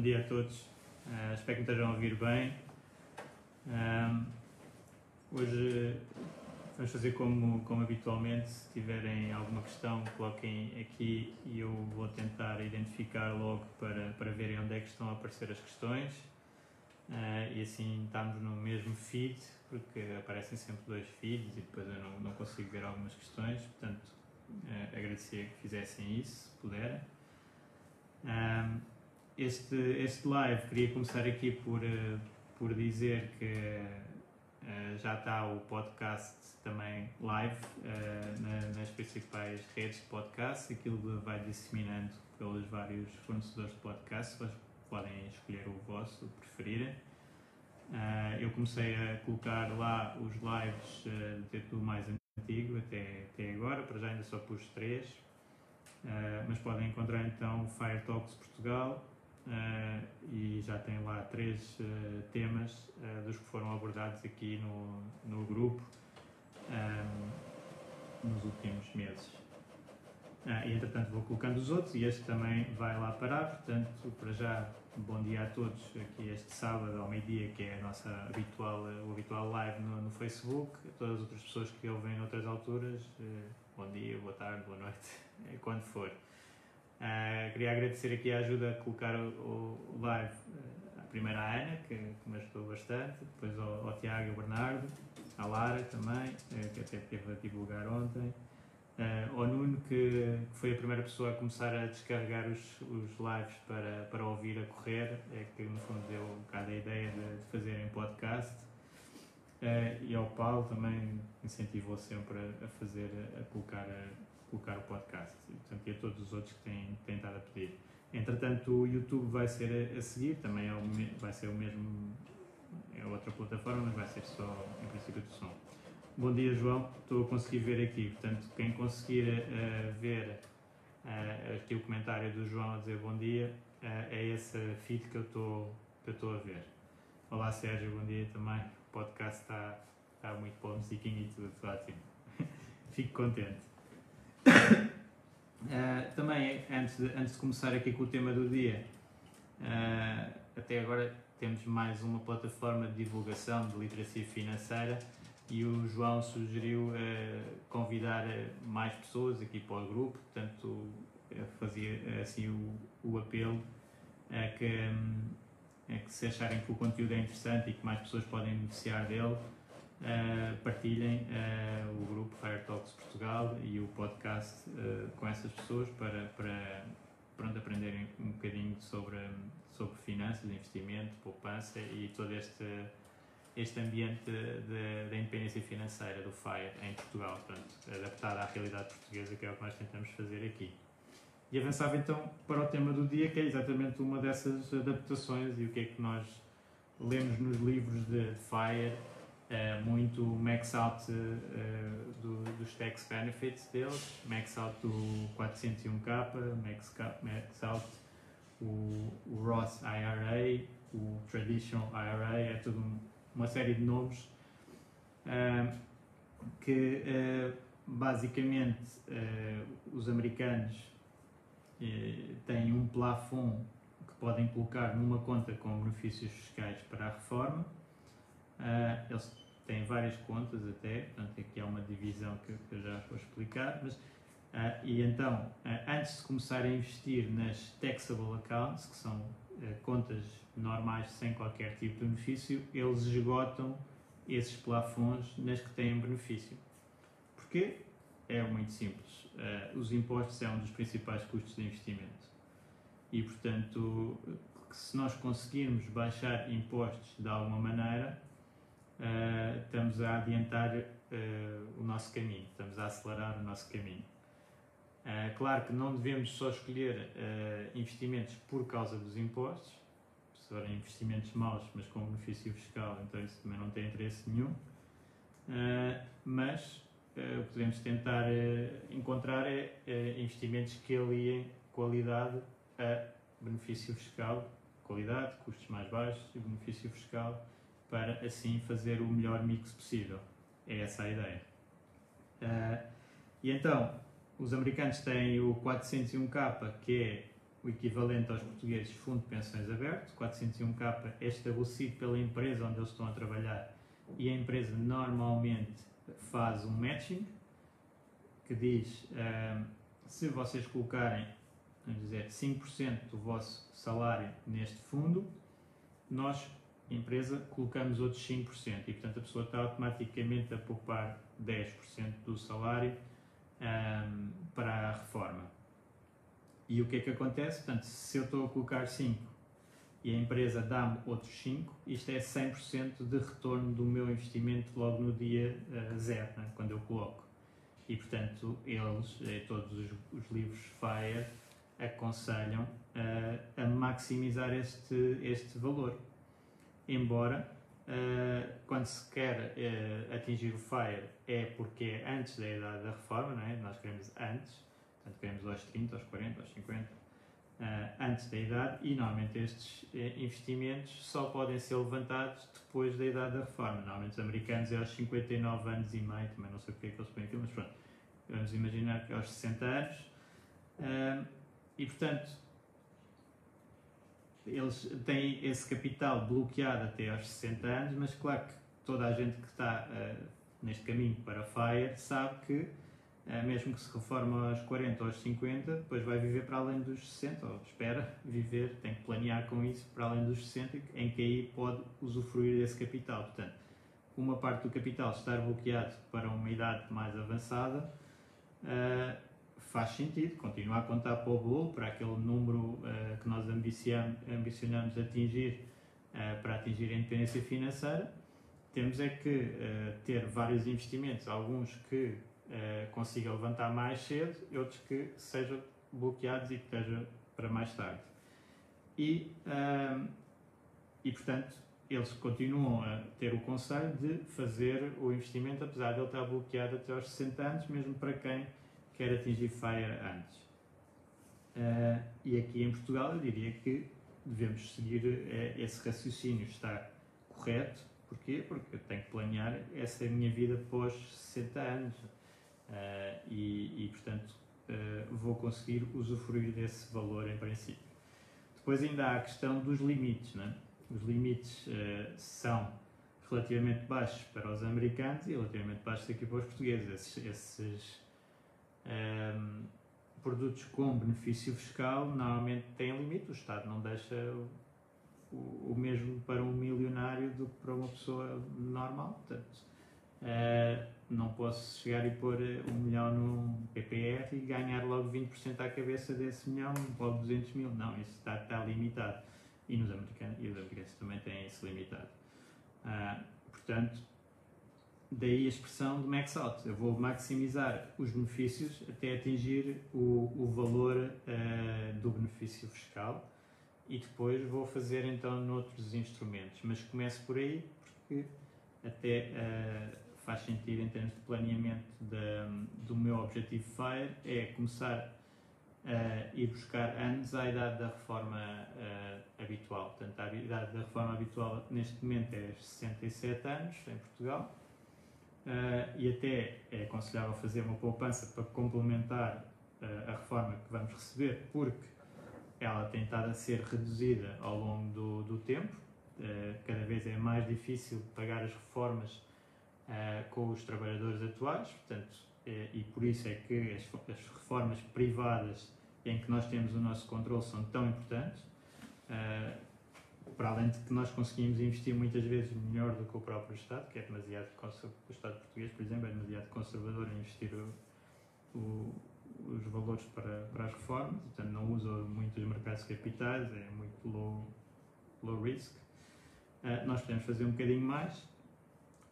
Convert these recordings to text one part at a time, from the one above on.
Dia a todos. Uh, espero que me estejam a ouvir bem. Uh, hoje vamos fazer como, como habitualmente. Se tiverem alguma questão, coloquem aqui e eu vou tentar identificar logo para, para verem onde é que estão a aparecer as questões. Uh, e assim estamos no mesmo feed, porque aparecem sempre dois feeds e depois eu não, não consigo ver algumas questões. Portanto, uh, que fizessem isso, se puderem este, este live queria começar aqui por, uh, por dizer que uh, já está o podcast também live na, nas principais redes de podcast. Aquilo vai disseminando pelos vários fornecedores de podcast. Vocês podem escolher o vosso, o preferirem. eu comecei a colocar lá os lives de tudo mais antigo até, até agora, para já ainda só pus três. mas podem encontrar então Fire Talks Portugal Uh, e já tem lá três uh, temas uh, dos que foram abordados aqui no, no grupo um, nos últimos meses. e entretanto vou colocando os outros e este também vai lá parar, portanto, para já, bom dia a todos aqui este sábado ao meio-dia, que é a nossa habitual, o habitual live no, no Facebook, a todas as outras pessoas que ouvem noutras alturas, bom dia, boa tarde, boa noite, quando for. Uh, queria agradecer aqui a ajuda a colocar o, live uh, à primeira Ana, que, que me ajudou bastante, depois ao, ao Tiago e ao Bernardo, à Lara também, uh, que até teve a divulgar ontem, ao Nuno, que, que, foi a primeira pessoa a começar a descarregar os, os lives para, para ouvir a correr, é que no fundo deu um bocado a ideia de, de fazerem podcast. e ao Paulo também incentivou sempre a, a fazer, a colocar a, colocar o podcast. E, portanto, e a todos os outros que têm, têm estado a pedir. Entretanto, o YouTube vai ser a, seguir, também é o, vai ser o mesmo, é outra plataforma, mas vai ser só, em princípio, do som. Bom dia, João. Estou a conseguir ver aqui. Portanto, quem conseguir uh, ver uh, aqui o comentário do João a dizer bom dia, uh, é esse feed que eu estou a ver. Olá, Sérgio. Bom dia também. O podcast está, está muito bom, musiquinha e tudo, ótimo. Fico contente. Uh, também, antes de, antes de começar aqui com o tema do dia, uh, até agora temos mais uma plataforma de divulgação de literacia financeira e o João sugeriu uh, convidar mais pessoas aqui para o grupo, portanto, fazia assim o, o apelo a que, um, a que se acharem que o conteúdo é interessante e que mais pessoas podem beneficiar dele, uh, partilhem uh, o grupo Fire Talks Portugal e o podcast uh, com essas pessoas para, para pronto, aprenderem um bocadinho sobre, sobre finanças, investimento, poupança e todo este, este ambiente da independência financeira do FIRE em Portugal, pronto, adaptado à realidade portuguesa, que é o que nós tentamos fazer aqui. E avançava então para o tema do dia, que é exatamente uma dessas adaptações e o que é que nós lemos nos livros de, de FIRE uh, muito max out uh, do, dos tax benefits deles, max out do 401k, max, max out o, o Roth IRA, o Traditional IRA, é tudo um, uma série de nomes uh, que basicamente os americanos têm um plafond que podem colocar numa conta com benefícios fiscais para a reforma. Uh, eles têm várias contas até, portanto aqui há uma divisão que, que eu já vou explicar, mas e então, antes de começar a investir nas taxable accounts, que são contas normais sem qualquer tipo de benefício, eles esgotam esses plafons nas que têm benefício. Porquê? É muito simples. Os impostos é um dos principais custos de investimento. E, portanto, se nós conseguirmos baixar impostos de alguma maneira, uh, estamos a adiantar uh, o nosso caminho, estamos a acelerar o nosso caminho. claro que não devemos só escolher investimentos por causa dos impostos, se forem investimentos maus, mas com benefício fiscal, então isso também não tem interesse nenhum. mas uh, o que devemos tentar uh, encontrar é uh, investimentos que aliem qualidade a benefício fiscal, qualidade, custos mais baixos e benefício fiscal, para assim fazer o melhor mix possível. É essa a ideia. e então, os americanos têm o 401k, que é o equivalente aos portugueses Fundo de Pensões Aberto. 401k é estabelecido pela empresa onde eles estão a trabalhar e a empresa normalmente faz um matching que diz uh, se vocês colocarem vamos dizer, 5% do vosso salário neste fundo, nós, empresa, colocamos outros 5% e portanto a pessoa está automaticamente a poupar 10% do salário um, para a reforma. E o que é que acontece? Portanto, se eu estou a colocar 5 e a empresa dá-me outros 5, isto é 100% de retorno do meu investimento logo no dia uh, zero, né, quando eu coloco. E portanto, eles, eh, todos os, os, livros FIRE, aconselham uh, a maximizar este, este valor. Embora, uh, quando se quer atingir o FIRE, é porque é antes da idade da reforma, não é? nós queremos antes, portanto, queremos aos 30, aos 40, aos 50 uh, antes da idade e normalmente estes uh, investimentos só podem ser levantados depois da idade da reforma. Normalmente os americanos é aos 59 anos e meio, também não sei porque é que eles põem aquilo, mas pronto, vamos imaginar que é aos 60 anos. Uh, e portanto, eles têm esse capital bloqueado até aos 60 anos, mas claro que toda a gente que está eh, neste caminho para a FIRE sabe que é, mesmo que se reforme aos 40 ou aos 50, depois vai viver para além dos 60, ou espera viver, tem que planear com isso para além dos 60, em que aí pode usufruir desse capital. Portanto, uma parte do capital estar bloqueado para uma idade mais avançada uh, faz sentido, continuar a contar para o bolo, para aquele número uh, que nós ambicionamos atingir uh, para atingir a independência financeira. Temos é que ter vários investimentos, alguns que uh, consiga levantar mais cedo outros que sejam bloqueados e que estejam para mais tarde. E, uh, e portanto, eles continuam a ter o conselho de fazer o investimento, apesar de ele estar bloqueado até aos 60 anos, mesmo para quem quer atingir FIRE antes. Uh, e aqui em Portugal eu diria que devemos seguir uh, esse raciocínio, está correto. Porquê? Porque eu tenho que planear essa minha vida pós 60 anos. Uh, e, e, portanto, vou conseguir usufruir desse valor em princípio. Depois ainda há a questão dos limites. Né? Os limites são relativamente baixos para os americanos e relativamente baixos aqui para os portugueses. Esses, esses um, produtos com benefício fiscal normalmente têm limite, o Estado não deixa o, o mesmo para um milionário do que para uma pessoa normal. Portanto, Uh, não posso chegar e pôr um milhão num PPR e ganhar logo 20% à cabeça desse milhão, logo 200 mil. Não, isso está, está limitado. E, nos americanos, e os americanos também têm isso limitado. Uh, portanto, daí a expressão do max out. Eu vou maximizar os benefícios até atingir o, o valor uh, do benefício fiscal e depois vou fazer então noutros instrumentos. Mas começo por aí porque até uh, faz sentido em termos de planeamento de, do meu objetivo FIRE é começar a ir buscar anos à idade da reforma uh, habitual. Portanto, a idade da reforma habitual neste momento é 67 anos em Portugal uh, e até é aconselhável fazer uma poupança para complementar uh, a reforma que vamos receber, porque ela tem estado a ser reduzida ao longo do, do tempo. cada vez é mais difícil pagar as reformas uh, com os trabalhadores atuais, portanto, e por isso é que as, as reformas privadas em que nós temos o nosso controle são tão importantes. Para além de que nós conseguimos investir muitas vezes melhor do que o próprio Estado, que é demasiado o Estado português, por exemplo, é demasiado conservador em investir o, o, os valores para, para as reformas, portanto não usa muito os mercados capitais, é muito low, low risk. Uh, nós podemos fazer um bocadinho mais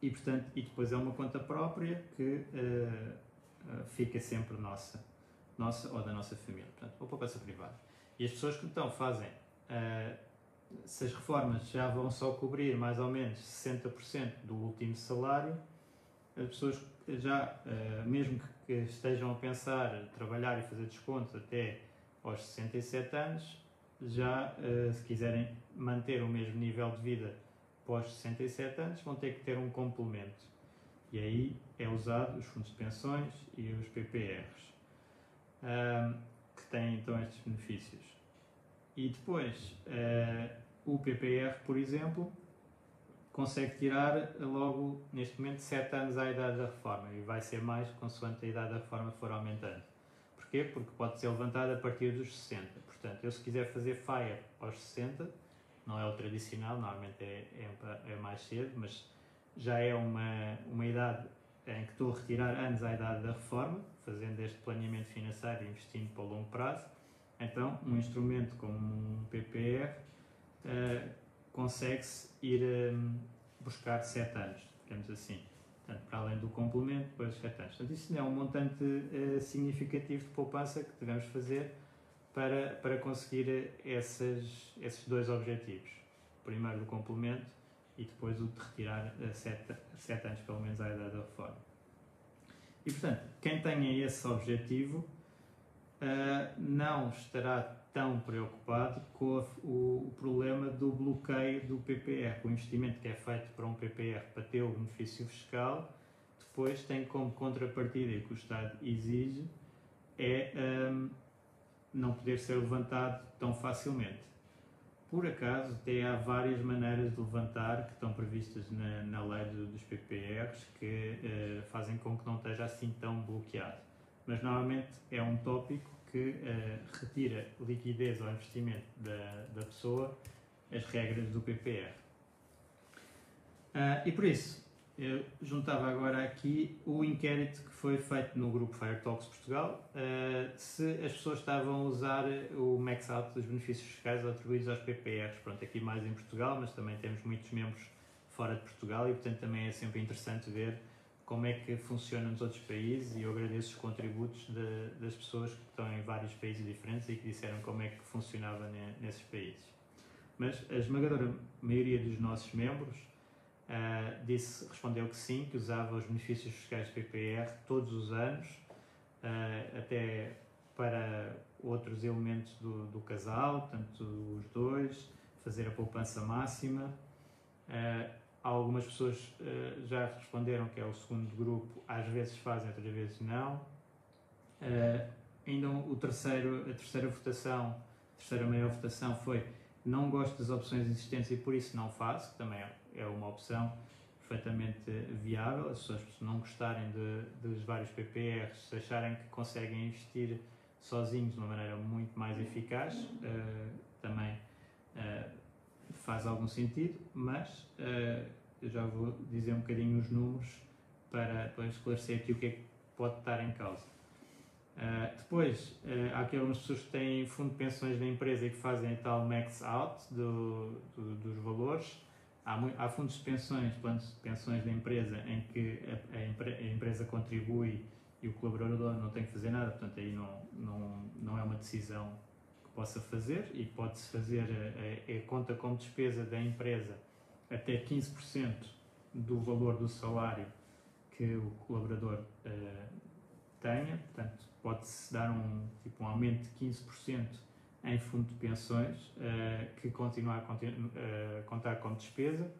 e, portanto, e depois é uma conta própria que uh, uh, fica sempre nossa, nossa ou da nossa família, portanto, ou poupança privada. E as pessoas que então fazem, se as reformas já vão só cobrir mais ou menos 60% do último salário, as pessoas já, mesmo que estejam a pensar trabalhar e fazer descontos até aos 67 anos, já, se quiserem manter o mesmo nível de vida pós 67 anos vão ter que ter um complemento. E aí é usado os fundos de pensões e os PPRs, um, que têm então estes benefícios. E depois, o PPR, por exemplo, consegue tirar logo, neste momento, 7 anos à idade da reforma e vai ser mais consoante a idade da reforma for aumentando. Porquê? Porque pode ser levantado a partir dos 60. Portanto, eu se quiser fazer FIRE aos 60, não é o tradicional, normalmente é, é, é, mais cedo, mas já é uma, uma idade em que estou a retirar anos à idade da reforma, fazendo este planeamento financeiro e investindo para o longo prazo. Então, um instrumento como um PPR uh, eh, consegue-se ir um, buscar 7 anos, digamos assim. Portanto, para além do complemento, depois 7 anos. Portanto, isso é um montante uh, significativo de poupança que devemos fazer para, para conseguir esses, esses dois objetivos. Primeiro do complemento e depois o de retirar sete, sete anos pelo menos à idade da reforma. E portanto, quem tenha esse objetivo uh, não estará tão preocupado com o, o, problema do bloqueio do PPR. O investimento que é feito para um PPR para ter o benefício fiscal, depois tem como contrapartida que o Estado exige é um, não poder ser levantado tão facilmente. Por acaso, até há várias maneiras de levantar que estão previstas na, na lei dos PPRs que uh, fazem com que não esteja assim tão bloqueado. Mas normalmente é um tópico que uh, retira liquidez ao investimento da, da pessoa as regras do PPR. Uh, eh, e por isso, eu juntava agora aqui o inquérito que foi feito no grupo Fire Talks Portugal, uh, se as pessoas estavam a usar o max out dos benefícios fiscais atribuídos aos PPRs. Pronto, aqui mais em Portugal, mas também temos muitos membros fora de Portugal e, portanto, também é sempre interessante ver como é que funciona nos outros países e eu agradeço os contributos de, das pessoas que estão em vários países diferentes e que disseram como é que funcionava nesses países. Mas a esmagadora maioria dos nossos membros uh, disse, respondeu que sim, que usava os benefícios fiscais do PPR todos os anos, uh, até para outros elementos do, do, casal, tanto os dois, fazer a poupança máxima. Uh, algumas pessoas uh, já responderam que é o segundo grupo, às vezes fazem, outras vezes não. Uh, ainda o terceiro, a terceira votação, a terceira maior votação foi não gosto das opções existentes e por isso não faço, que também é é uma opção perfeitamente viável. As pessoas não gostarem de, dos vários PPRs, se acharem que conseguem investir sozinhos de uma maneira muito mais eficaz, uh, também uh, faz algum sentido, mas uh, eu já vou dizer um bocadinho os números para, para esclarecer aqui o que é que pode estar em causa. Uh, depois, uh, há aqui algumas pessoas que têm fundo de pensões da empresa e que fazem tal max out do, do, dos valores. Há, há, fundos de pensões, planos de pensões da empresa em que a, a, empre, a, empresa contribui e o colaborador não tem que fazer nada, portanto aí não, não, não é uma decisão possa fazer e pode-se fazer a, a, conta como despesa da empresa até 15% do valor do salário que o colaborador uh, tenha, portanto pode-se dar um, tipo, um aumento de 15% em fundo de pensões uh, que continua a uh, contar como despesa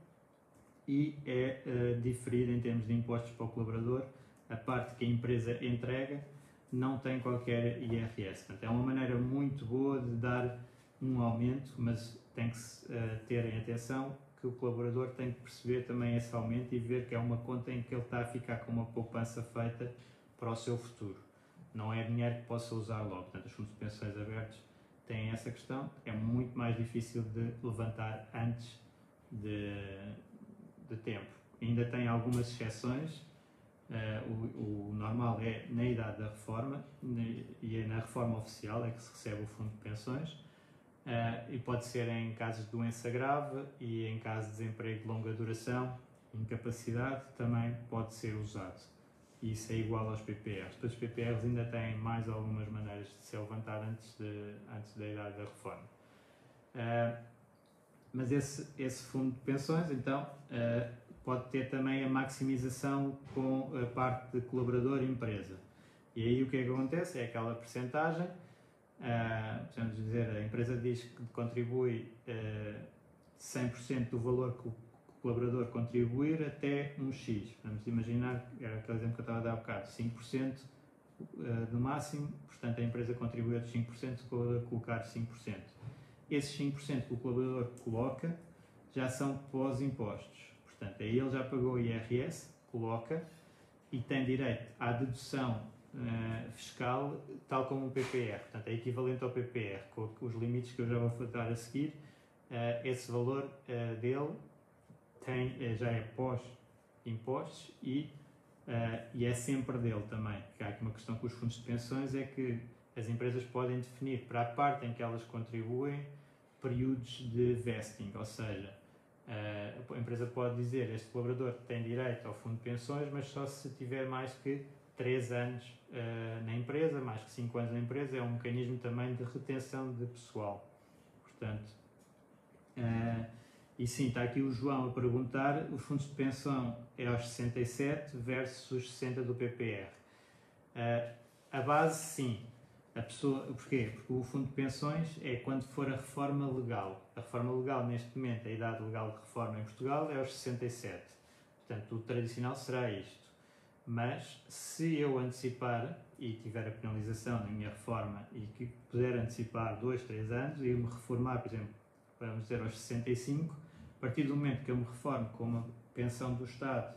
e é diferir em termos de impostos para o colaborador a parte que a empresa entrega não tem qualquer IRS. Portanto, é uma maneira muito boa de dar um aumento, mas tem que uh, ter em atenção que o colaborador tem que perceber também esse aumento e ver que é uma conta em que ele está a ficar com uma poupança feita para o seu futuro. Não é dinheiro que possa usar logo. Portanto, os fundos de pensões abertos têm essa questão. É muito mais difícil de levantar antes de, de tempo. Ainda tem algumas exceções. Uh, o, o, normal é na idade da reforma e é na reforma oficial é que se recebe o fundo de pensões uh, e pode ser em casos de doença grave e em caso de desemprego de longa duração, incapacidade, também pode ser usado. Isso é igual aos PPRs. Os PPRs ainda têm mais algumas maneiras de ser levantado antes, de, antes da idade da reforma. Uh, mas esse, esse fundo de pensões, então, uh, pode ter também a maximização com a parte de colaborador e empresa. E aí o que é que acontece? É aquela percentagem, uh, dizer, a empresa diz que contribui uh, 100% do valor que o colaborador contribuir até um X. Vamos imaginar, era aquele exemplo que eu estava a dar há bocado, 5% no máximo, portanto a empresa contribui outros 5%, o colaborador colocar 5% esses 5% que o colaborador coloca já são pós-impostos. Portanto, aí ele já pagou o IRS, coloca e tem direito à dedução uh, fiscal, tal como o PPR. Portanto, é equivalente ao PPR, com os limites que eu já vou falar a seguir. Uh, esse valor uh, dele tem, já é pós-impostos e, e é sempre dele também. Há aqui uma questão com os fundos de pensões, é que as empresas podem definir para a parte em que elas contribuem períodos de vesting, ou seja, a empresa pode dizer este colaborador tem direito ao fundo de pensões, mas só se tiver mais que 3 anos uh, na empresa, mais que 5 anos na empresa, é um mecanismo também de retenção de pessoal. Portanto, uh, e sim, está aqui o João a perguntar: os fundos de pensão é aos 67 versus os 60 do PPR. Eh, a base, sim, a pessoa, porquê? Porque o fundo de pensões é quando for a reforma legal. A reforma legal, neste momento, a idade legal de reforma em Portugal é aos 67. Portanto, o tradicional será isto. Mas, se eu antecipar e tiver a penalização na minha reforma e que puder antecipar 2, 3 anos e eu me reformar, por exemplo, vamos dizer aos 65, a partir do momento que eu me reformo com uma pensão do Estado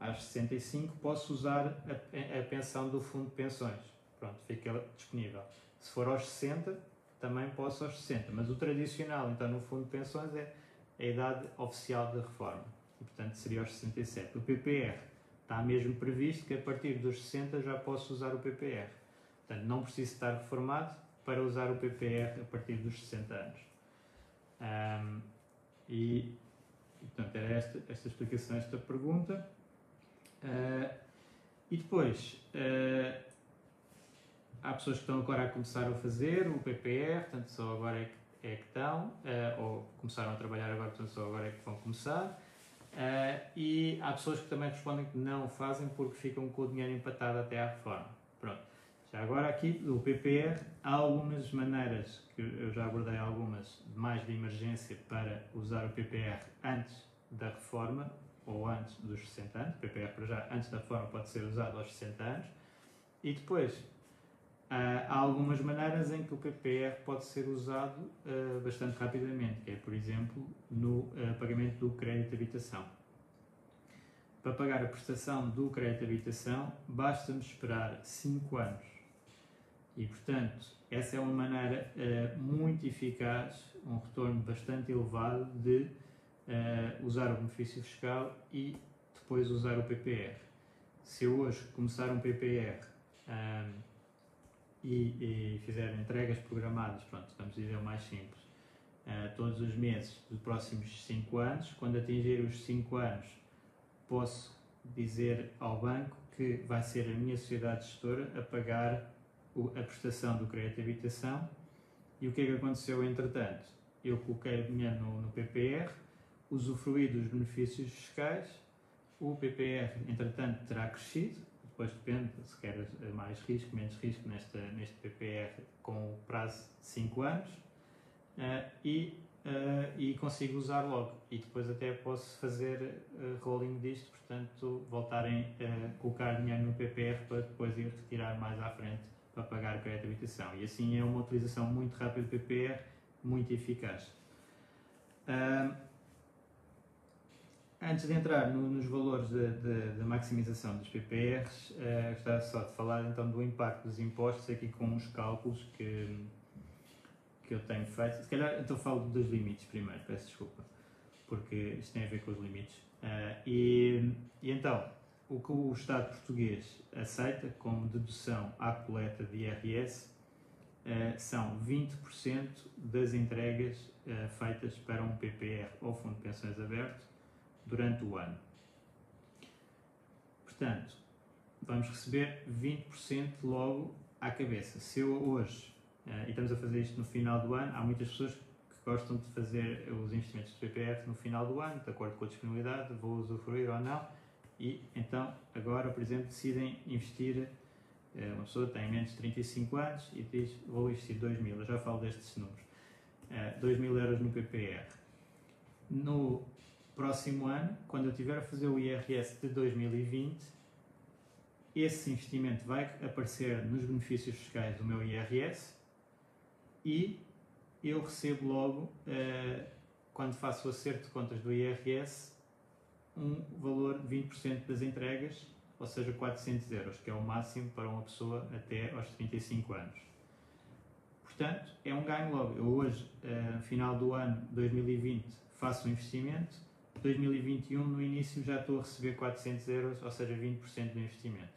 aos 65, posso usar a, a pensão do fundo de pensões pronto, fica disponível. Se for aos 60, também posso aos 60, mas o tradicional, então no fundo de pensões, é a idade oficial da reforma, e portanto seria aos 67. O PPR está mesmo previsto que a partir dos 60 já posso usar o PPR. Portanto, não preciso estar reformado para usar o PPR a partir dos 60 anos. Um, e, portanto, era esta, esta explicação, esta pergunta. Uh, e depois, uh, há pessoas que estão agora a começar a fazer o PPR, portanto só agora é que, é que estão, uh, ou começaram a trabalhar agora, portanto só agora é que vão começar. Uh, e há pessoas que também respondem que não fazem porque ficam com o dinheiro empatado até à reforma. Pronto. Já agora aqui do PPR há algumas maneiras, que eu já abordei algumas, mais de emergência para usar o PPR antes da reforma ou antes dos 60 anos. O PPR para já antes da reforma pode ser usado aos 60 anos. E depois há algumas maneiras em que o PPR pode ser usado uh, bastante rapidamente, que é, por exemplo, no uh, pagamento do crédito habitação. Para pagar a prestação do crédito habitação, basta-nos esperar 5 anos. E, portanto, essa é uma maneira muito eficaz, um retorno bastante elevado de usar o benefício fiscal e depois usar o PPR. Se eu hoje começar um PPR e, e fizer entregas programadas, pronto, vamos dizer o mais simples, uh, todos os meses dos próximos 5 anos, quando atingir os 5 anos, posso dizer ao banco que vai ser a minha sociedade gestora a pagar o, a prestação do crédito de habitação. E o que é que aconteceu entretanto? Eu coloquei o dinheiro no, no PPR, usufruí dos benefícios fiscais, o PPR entretanto terá crescido, depois depende se queres mais risco, menos risco nesta, neste PPR com prazo de 5 anos uh, e, uh, e consigo usar logo. E depois até posso fazer uh, rolling disto, portanto, voltarem a colocar dinheiro no PPR para depois ir retirar mais à frente para pagar o crédito de habitação. E assim é uma utilização muito rápida do PPR, muito eficaz. Antes de entrar no, nos valores da maximização dos PPRs, uh, gostava só de falar então do impacto dos impostos aqui com uns cálculos que, que eu tenho feito. Se calhar então falo dos limites primeiro, peço desculpa, porque isto tem a ver com os limites. Uh, e, e então, o que o Estado português aceita como dedução à coleta de IRS uh, são 20% das entregas uh, feitas para um PPR ou Fundo de Pensões Aberto durante o ano. Portanto, vamos receber 20% logo à cabeça. Se eu hoje, uh, e estamos a fazer isto no final do ano, há muitas pessoas que gostam de fazer os investimentos do PPR no final do ano, de acordo com a disponibilidade, vou usufruir ou não, e então agora, por exemplo, decidem investir. Uh, uma pessoa tem menos de 35 anos e diz: Vou investir 2 mil, eu já falo destes números, uh, 2 mil euros no PPR. No próximo ano, quando eu estiver a fazer o IRS de 2020, esse investimento vai aparecer nos benefícios fiscais do meu IRS e eu recebo logo, uh, quando faço o acerto de contas do IRS, um valor de 20% das entregas, ou seja, 400 euros, que é o máximo para uma pessoa até aos 35 anos. Portanto, é um ganho logo. Eu hoje, uh, final do ano 2020, faço um investimento, 2021 no início já estou a receber 400 euros, ou seja, 20% do investimento.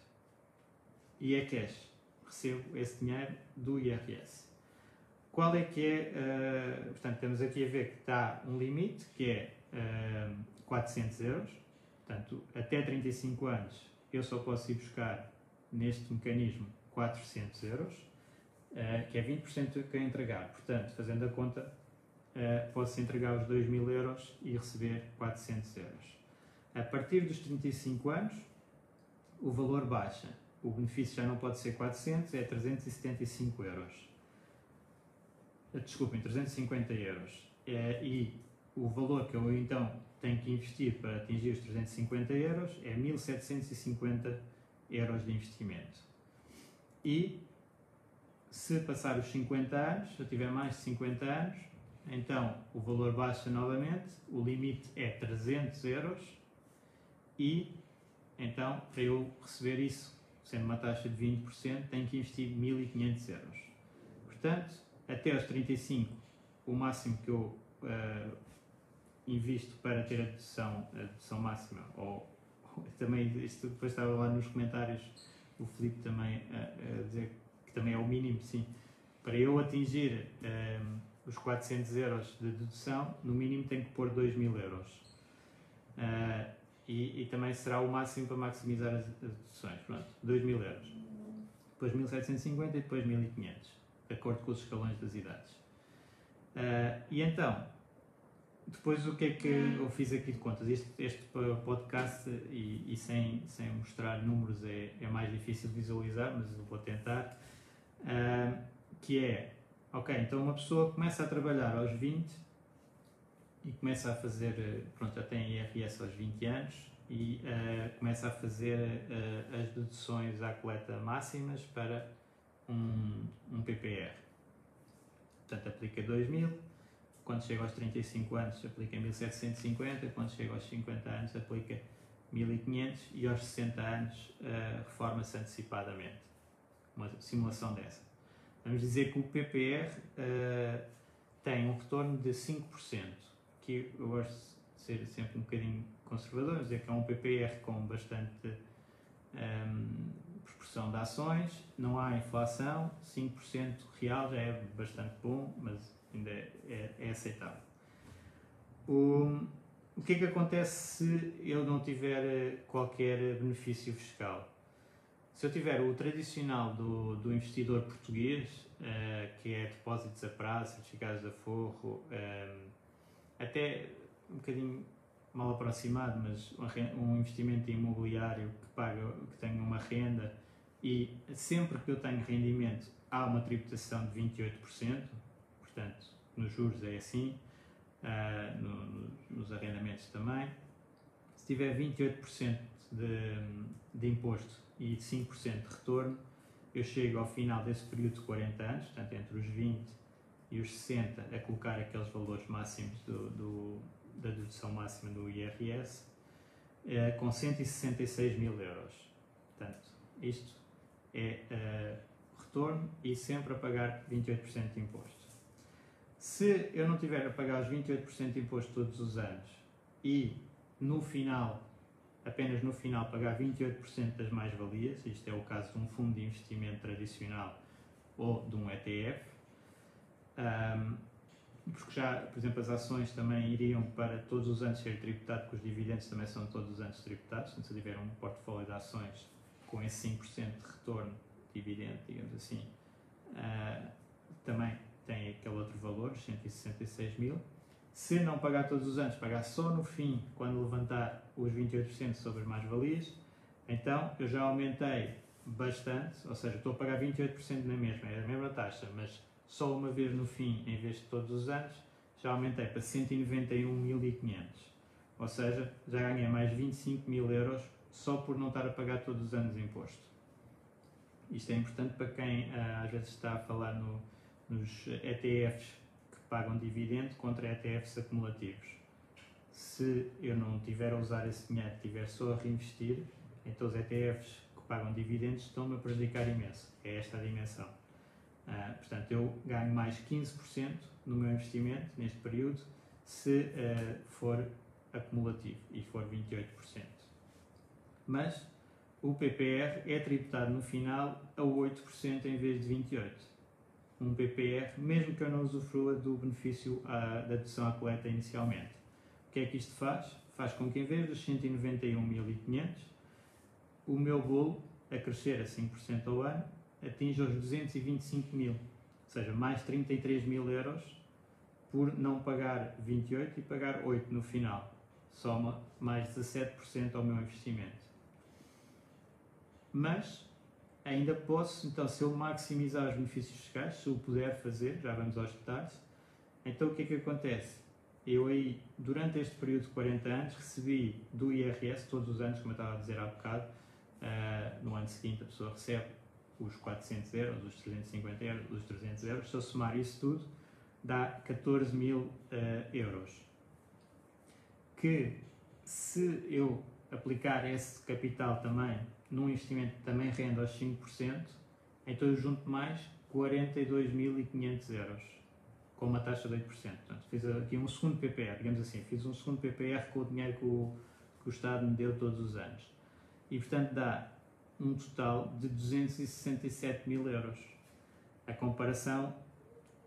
E é cash. Recebo esse dinheiro do IRS. Qual é que é, uh, portanto, temos aqui a ver que está um limite, que é uh, 400 euros, portanto, até 35 anos eu só posso ir buscar neste mecanismo 400 euros, uh, que é 20% do que eu entregar. Portanto, fazendo a conta, uh, posso entregar os 2 mil euros e receber 400 euros. A partir dos 35 anos, o valor baixa. O benefício já não pode ser 400, é 375 euros. Eh, desculpem, 350 euros. Uh, e o valor que eu então tenho que investir para atingir os 350 euros é 1750 euros de investimento. E se passar os 50 anos, se eu tiver mais de 50 anos, então o valor baixa novamente, o limite é 300 euros e então para eu receber isso, sendo uma taxa de 20%, tenho que investir 1500 euros. Portanto, até aos 35, o máximo que eu uh, invisto para ter a dedução, a dedução máxima, ou, também isto depois estava lá nos comentários o Filipe também a, a, dizer que também é o mínimo, sim, para eu atingir ehm, os 400 euros de dedução, no mínimo tenho que pôr 2 mil euros. Uh, e, e, também será o máximo para maximizar as, as deduções. Pronto, 2 mil euros. Depois 1750 e depois 1500, de acordo com os escalões das idades. Uh, e então, depois, o que é que eu fiz aqui de contas? Este, este podcast, e, e, sem, sem mostrar números, é, é mais difícil de visualizar, mas eu vou tentar. Uh, que é, ok, então uma pessoa começa a trabalhar aos 20 e começa a fazer, pronto, já tem IRS aos 20 anos e uh, começa a fazer uh, as deduções à coleta máximas para um, um PPR. Portanto, aplica 2 mil quando chega aos 35 anos aplica 1750, quando chega aos 50 anos aplica 1500 e aos 60 anos uh, reforma-se antecipadamente. Uma simulação dessa. Vamos dizer que o PPR uh, eh, tem um retorno de 5%, que eu gosto de ser sempre um bocadinho conservador, dizer que é um PPR com bastante um, ehm, proporção de ações, não há inflação, 5% real já é bastante bom, mas ainda é, é, é aceitável. O, o que é que acontece se eu não tiver eh, qualquer benefício fiscal? Se eu tiver o tradicional do, do investidor português, uh, que é depósitos a prazo, certificados de aforro, um, eh, até um bocadinho mal aproximado, mas um investimento imobiliário que paga, que tenha uma renda e sempre que eu tenho rendimento há uma tributação de 28%, Portanto, nos juros é assim, uh, no, nos arrendamentos também. Se tiver 28% de, de imposto e 5% de retorno, eu chego ao final desse período de 40 anos, portanto, entre os 20 e os 60, a colocar aqueles valores máximos do, do, da dedução máxima do IRS eh, com 166 mil euros. Portanto, isto é uh, retorno e sempre a pagar 28% de imposto. Se eu não tiver a pagar os 28% de imposto todos os anos e no final, apenas no final, pagar 28% das mais-valias, isto é o caso de um fundo de investimento tradicional ou de um ETF, porque já, por exemplo, as ações também iriam para todos os anos ser tributado, porque os dividendos também são todos os anos tributados, se eu tiver um portfólio de ações com esse 5% de retorno dividendo, digamos assim, uh, também tem aquele outro valor, 166 mil. Se não pagar todos os anos, pagar só no fim, quando levantar os 28% sobre as mais-valias, então eu já aumentei bastante, ou seja, estou a pagar 28% na mesma, é a mesma taxa, mas só uma vez no fim, em vez de todos os anos, já aumentei para 191.500. Ou seja, já ganhei mais 25 mil euros só por não estar a pagar todos os anos imposto. Isto é importante para quem uh, às vezes está a falar no, nos ETFs pagam dividendo contra ETFs acumulativos. Se eu não tiver a usar esse dinheiro, tiver só a reinvestir, então os ETFs que pagam dividendos estão-me a prejudicar imenso. É esta a dimensão. Uh, portanto, eu ganho mais 15% no meu investimento neste período se uh, for acumulativo e for 28%. Mas o PPR é tributado no final a 8% em vez de 28%. Um PPR, mesmo que eu não usufrua do benefício à, da dedução à coleta inicialmente. O que é que isto faz? Faz com que em vez dos 191.500, o meu bolo, a crescer a 5% ao ano, atinja os 225 mil, ou seja, mais 33 mil euros por não pagar 28 e pagar 8 no final. Soma mais 17% ao meu investimento. Mas ainda posso, então, se eu maximizar os benefícios fiscais, se o puder fazer, já vamos aos detalhes, então o que é que acontece? Eu aí, durante este período de 40 anos, recebi do IRS, todos os anos, como eu estava a dizer há bocado, uh, no ano seguinte a pessoa recebe os 400 euros, os 350 euros, os 300 euros, se eu somar isso tudo, dá 14 mil uh, euros. Que se eu aplicar esse capital também num investimento também rende aos 5%, então junto mais 42.500 euros, com uma taxa de 8%. Portanto, fiz aqui um segundo PPR, digamos assim, fiz um segundo PPR com o dinheiro que o, que o Estado me deu todos os anos. E, portanto, dá um total de 267 mil euros. A comparação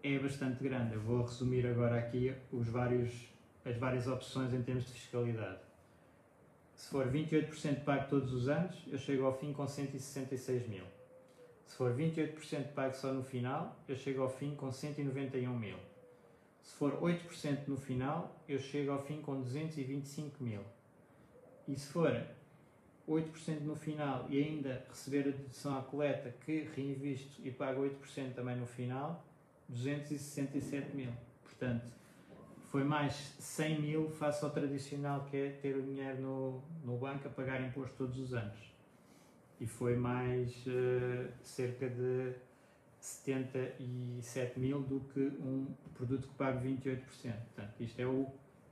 é bastante grande. Eu vou resumir agora aqui os vários, as várias opções em termos de fiscalidade. Se for 28% pago todos os anos, eu chego ao fim com 166 mil. Se for 28% pago só no final, eu chego ao fim com 191 mil. Se for 8% no final, eu chego ao fim com 225 mil. E se for 8% no final e ainda receber a dedução à coleta que reinvisto e pago 8% também no final, 267 mil. Portanto, foi mais 100 mil face ao tradicional que é ter o dinheiro no, no banco a pagar imposto todos os anos. E foi mais uh, cerca de 77 mil do que um produto que paga 28%. Portanto, isto é o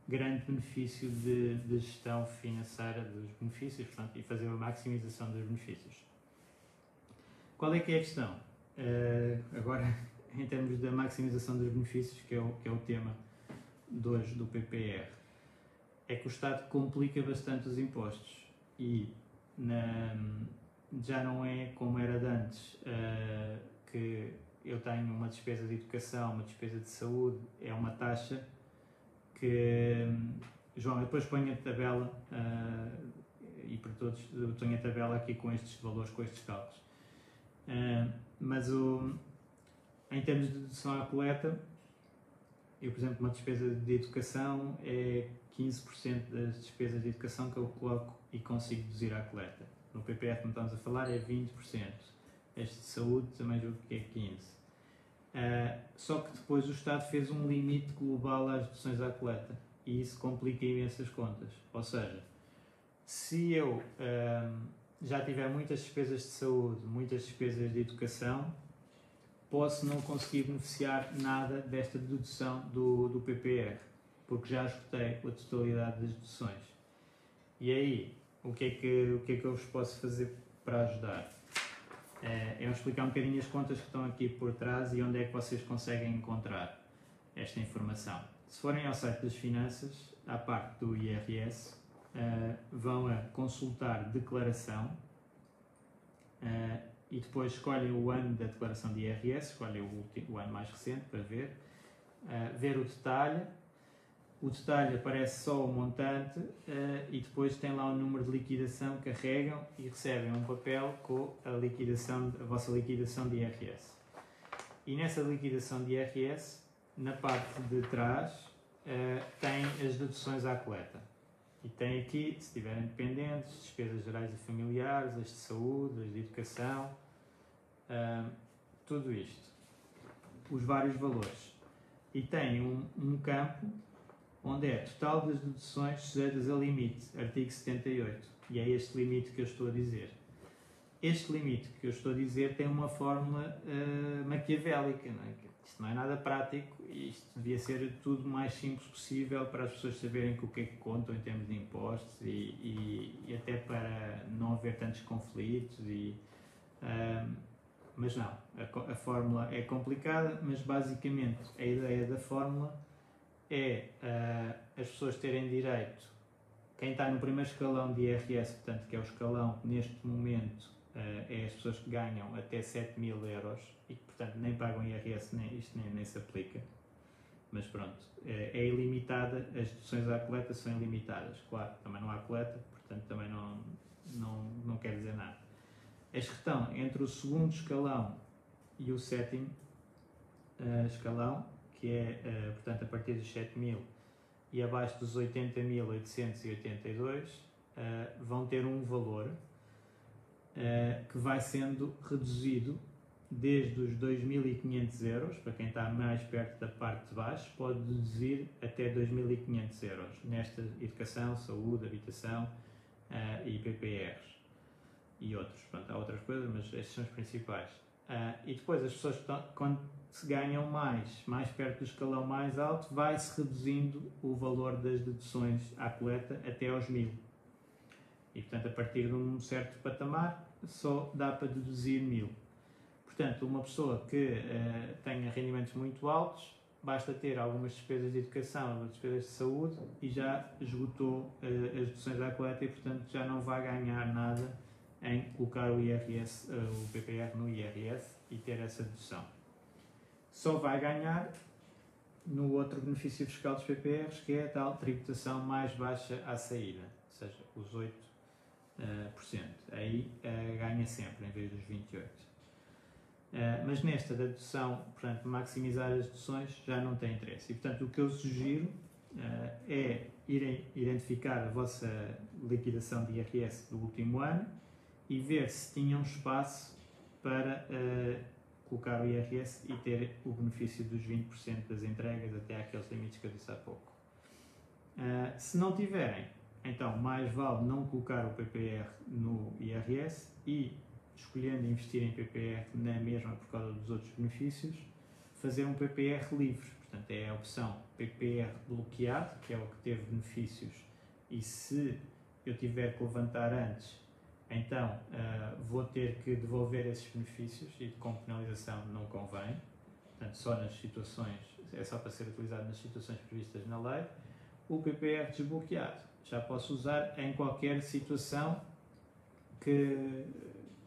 grande benefício de, de gestão financeira dos benefícios portanto, e fazer a maximização dos benefícios. Qual é que é a questão? Uh, agora, em termos da maximização dos benefícios, que é o, que é o tema de hoje do PPR, é que o Estado complica bastante os impostos e na, já não é como era de antes, uh, que eu tenho uma despesa de educação, uma despesa de saúde, é uma taxa que João, depois ponho a tabela uh, e para todos eu tenho a tabela aqui com estes valores, com estes cálculos. Uh, mas o, em termos de dedução à coleta, eu, por exemplo, uma despesa de educação é 15% das despesas de educação que eu coloco e consigo deduzir à coleta. No PPF, como estamos a falar, é 20%. Este de saúde também julgo que é 15%. Uh, só que depois o Estado fez um limite global às deduções à coleta e isso complica imensas contas. Ou seja, se eu uh, já tiver muitas despesas de saúde, muitas despesas de educação, posso não conseguir beneficiar nada desta dedução do, do PPR, porque já escutei a totalidade das deduções. E aí, o que é que, o que, é que eu vos posso fazer para ajudar? É, é explicar um bocadinho as contas que estão aqui por trás e onde é que vocês conseguem encontrar esta informação. Se forem ao site das finanças, à parte do IRS, uh, vão a consultar declaração uh, e depois escolhem o ano da declaração de IRS, escolhem o, o ano mais recente para ver, uh, ver o detalhe. O detalhe aparece só o montante e depois tem lá o número de liquidação, carregam e recebem um papel com a liquidação, a vossa liquidação de IRS. E nessa liquidação de IRS, na parte de trás, uh, tem as deduções à coleta. E tem aqui, se tiverem dependentes, despesas gerais e familiares, as de saúde, as de educação, uh, tudo isto. Os vários valores. E tem um, um campo onde é total das deduções sujeitas a limite, artigo 78. E é este limite que eu estou a dizer. Este limite que eu estou a dizer tem uma fórmula uh, maquiavélica, não é? Isto não é nada prático isto devia ser tudo mais simples possível para as pessoas saberem o que é que contam em termos de impostos e, e, e até para não haver tantos conflitos. E, um, mas não, a, a, fórmula é complicada, mas basicamente a ideia da fórmula é uh, as pessoas terem direito, quem está no primeiro escalão de IRS, portanto, que é o escalão neste momento uh, é as pessoas que ganham até 7 mil euros e que, portanto, nem pagam IRS, nem, isto nem, nem se aplica. Mas pronto, é, é ilimitada, as deduções à coleta são ilimitadas. Claro, também não há coleta, portanto, também não, não, não quer dizer nada. As que estão entre o segundo escalão e o sétimo uh, escalão, que é, uh, portanto, a partir dos 7 mil e abaixo dos 80.882, uh, vão ter um valor que vai sendo reduzido desde os 2.500 euros, para quem está mais perto da parte de baixo, pode deduzir até 2.500 euros nesta educação, saúde, habitação uh, e PPRs e outros. Pronto, há outras coisas, mas estes são os principais. Uh, e depois as pessoas, quando se ganham mais, mais perto do escalão mais alto, vai-se reduzindo o valor das deduções à coleta até aos 1.000. E portanto, a partir de um certo patamar, só dá para deduzir 1.000. Portanto, uma pessoa que uh, tenha rendimentos muito altos, basta ter algumas despesas de educação, algumas despesas de saúde e já esgotou uh, as deduções à coleta e, portanto, já não vai ganhar nada em colocar o IRS, uh, eh, o PPR no IRS e ter essa dedução. Só vai ganhar no outro benefício fiscal dos PPRs, que é a tal tributação mais baixa à saída, ou seja, os 8%. Aí ganha sempre, em vez dos 28%. Uh, mas nesta da dedução, portanto, maximizar as deduções já não tem interesse. E, portanto, o que eu sugiro uh, é irem identificar a vossa liquidação de IRS do último ano e ver se tinham espaço para uh, colocar o IRS e ter o benefício dos 20% das entregas até aqueles limites que eu disse há pouco. se não tiverem, então mais vale não colocar o PPR no IRS e escolhendo investir em PPR na mesma por causa dos outros benefícios, fazer um PPR livre. Portanto, é a opção PPR bloqueado, que é o que teve benefícios, e se eu tiver que levantar antes, então uh, vou ter que devolver esses benefícios e com penalização não convém. Portanto, só nas situações, é só para ser utilizado nas situações previstas na lei. O PPR desbloqueado já posso usar em qualquer situação que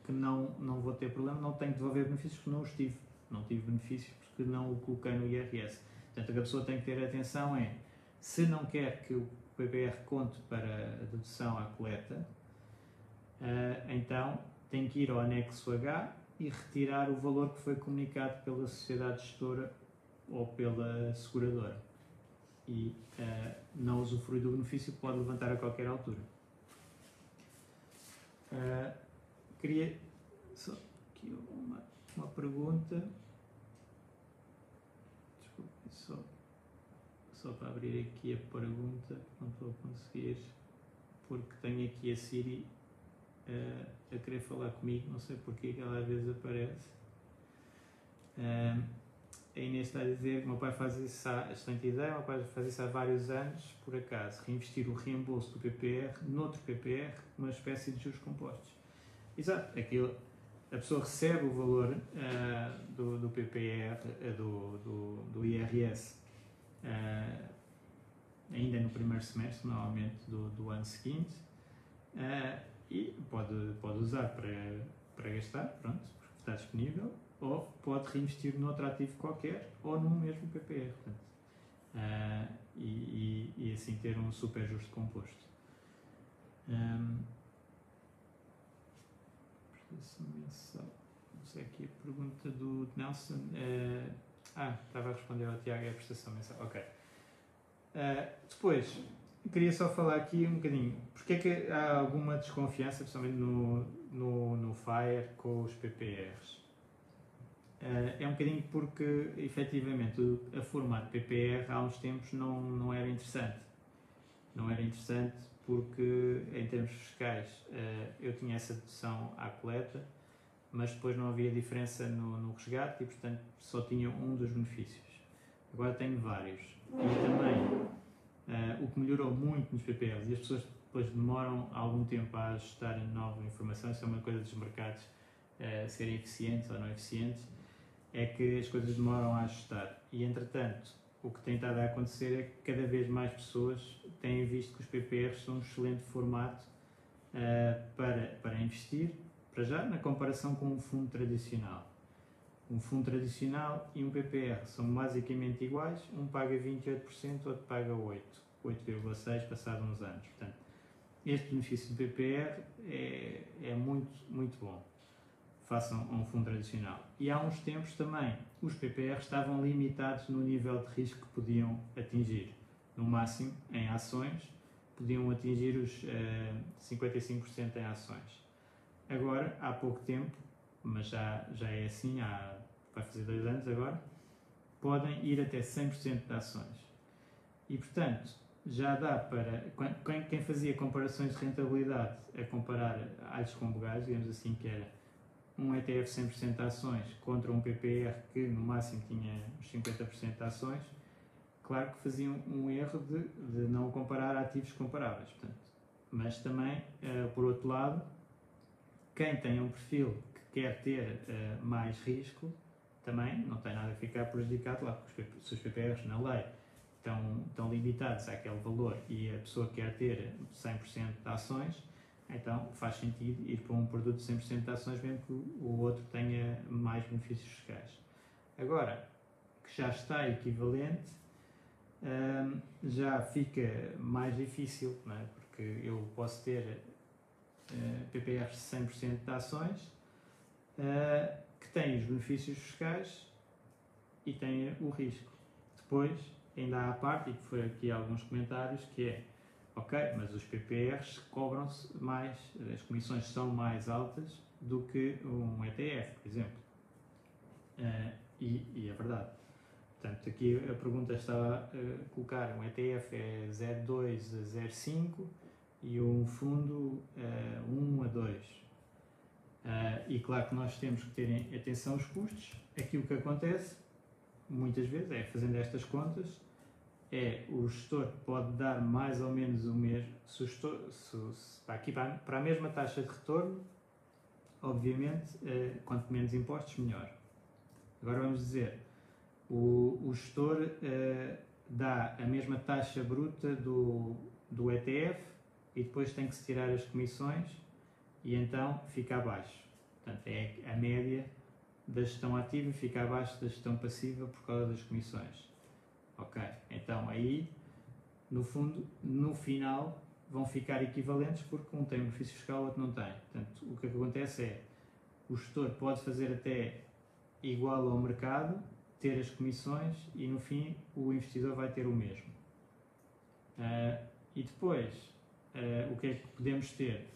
que não, não vou ter problema, não tenho que devolver benefícios porque não os tive. Não tive benefícios porque não o coloquei no IRS. Portanto, o que a pessoa tem que ter atenção é, se não quer que o PPR conte para a dedução à coleta, uh, então tem que ir ao anexo H e retirar o valor que foi comunicado pela sociedade gestora ou pela seguradora. E uh, não usufrui do benefício pode levantar a qualquer altura. Queria só aqui uma, uma pergunta. Desculpe, só, só para abrir aqui a pergunta, não estou a conseguir, porque tenho aqui a Siri uh, a querer falar comigo, não sei porque ela às vezes aparece. Uh, a Inês está a dizer que meu pai faz isso há excelente ideia, meu pai faz isso há vários anos, por acaso, reinvestir o reembolso do PPR noutro PPR, uma espécie de juros compostos. Exato, aquilo, a pessoa recebe o valor uh, do, do PPR, uh, do, do, do, IRS, uh, ainda no primeiro semestre, normalmente do, do ano seguinte, e pode, pode usar para, para gastar, pronto, porque está disponível, ou pode reinvestir noutro ativo qualquer ou no mesmo PPR. Portanto, e, e, e, assim ter um super justo composto. Um, não sei aqui a pergunta do Nelson. Uh, ah, estava a responder ao Tiago é a prestação mensal. Ok. Uh, depois, queria só falar aqui um bocadinho. Porque é que há alguma desconfiança, principalmente no, no, no FIRE, com os PPRs? Uh, é um bocadinho porque, efetivamente, a formato PPR há uns tempos não, não era interessante. Não era interessante porque, em termos fiscais, uh, eu tinha essa dedução à coleta, mas depois não havia diferença no, no resgate e, portanto, só tinha um dos benefícios. Agora tenho vários. E também, uh, o que melhorou muito nos PPRs, e as pessoas depois demoram algum tempo a ajustar a nova informação, isso é uma coisa dos mercados serem eficientes ou não eficientes, é que as coisas demoram a ajustar. E entretanto, o que tem estado a acontecer é que cada vez mais pessoas têm visto que os PPRs são um excelente formato uh, para, para investir, para já, na comparação com um fundo tradicional. Um fundo tradicional e um PPR são basicamente iguais, um paga 28%, outro paga 8%, 8,6% passado uns anos. Portanto, este benefício do PPR é, é muito, muito bom façam um fundo tradicional. E há uns tempos também os PPR estavam limitados no nível de risco que podiam atingir. No máximo, em ações, podiam atingir os uh, eh, 55% em ações. Agora, há pouco tempo, mas já, já é assim, há, vai fazer dois anos agora, podem ir até 100% de ações. E, portanto, já dá para. Quem fazia comparações de rentabilidade a comparar alhos com bugais, digamos assim, que era um ETF 100% de ações contra um PPR que no máximo tinha os 50% de ações, claro que faziam um erro de, de não comparar ativos comparáveis. Portanto, mas também, uh, por outro lado, quem tem um perfil que quer ter uh, mais risco, também não tem nada a ficar prejudicado lá, porque se os PPRs na lei estão, estão limitados àquele valor e a pessoa quer ter 100% de ações, então faz sentido ir para um produto de 100% de ações, mesmo que o outro tenha mais benefícios fiscais. Agora, que já está equivalente, já fica mais difícil, é? porque eu posso ter uh, PPRs de 100% de ações uh, que têm os benefícios fiscais e têm o risco. Depois, ainda há a parte, e que foi aqui alguns comentários, que é Ok, mas os PPRs cobram-se mais, as comissões são mais altas do que um ETF, por exemplo. Uh, e, e, é verdade. Portanto, aqui a pergunta estava a colocar um ETF é 0,2 a 0,5 e um fundo uh, 1 a 2. Uh, e claro que nós temos que ter atenção aos custos. Aqui o que acontece, muitas vezes, é fazendo estas contas, é o gestor pode dar mais ou menos o mesmo, se, gestor, se, se aqui, para, para, a mesma taxa de retorno, obviamente, eh, quanto menos impostos, melhor. Agora vamos dizer, o, o gestor eh, dá a mesma taxa bruta do, do ETF e depois tem que se tirar as comissões e então fica abaixo. Portanto, é a média da gestão ativa fica abaixo da gestão passiva por causa das comissões. Ok, então aí, no fundo, no final, vão ficar equivalentes porque um tem benefício fiscal, o outro não tem. Portanto, o que acontece é, o gestor pode fazer até igual ao mercado, ter as comissões e no fim o investidor vai ter o mesmo. Uh, e depois, uh, o que é que podemos ter?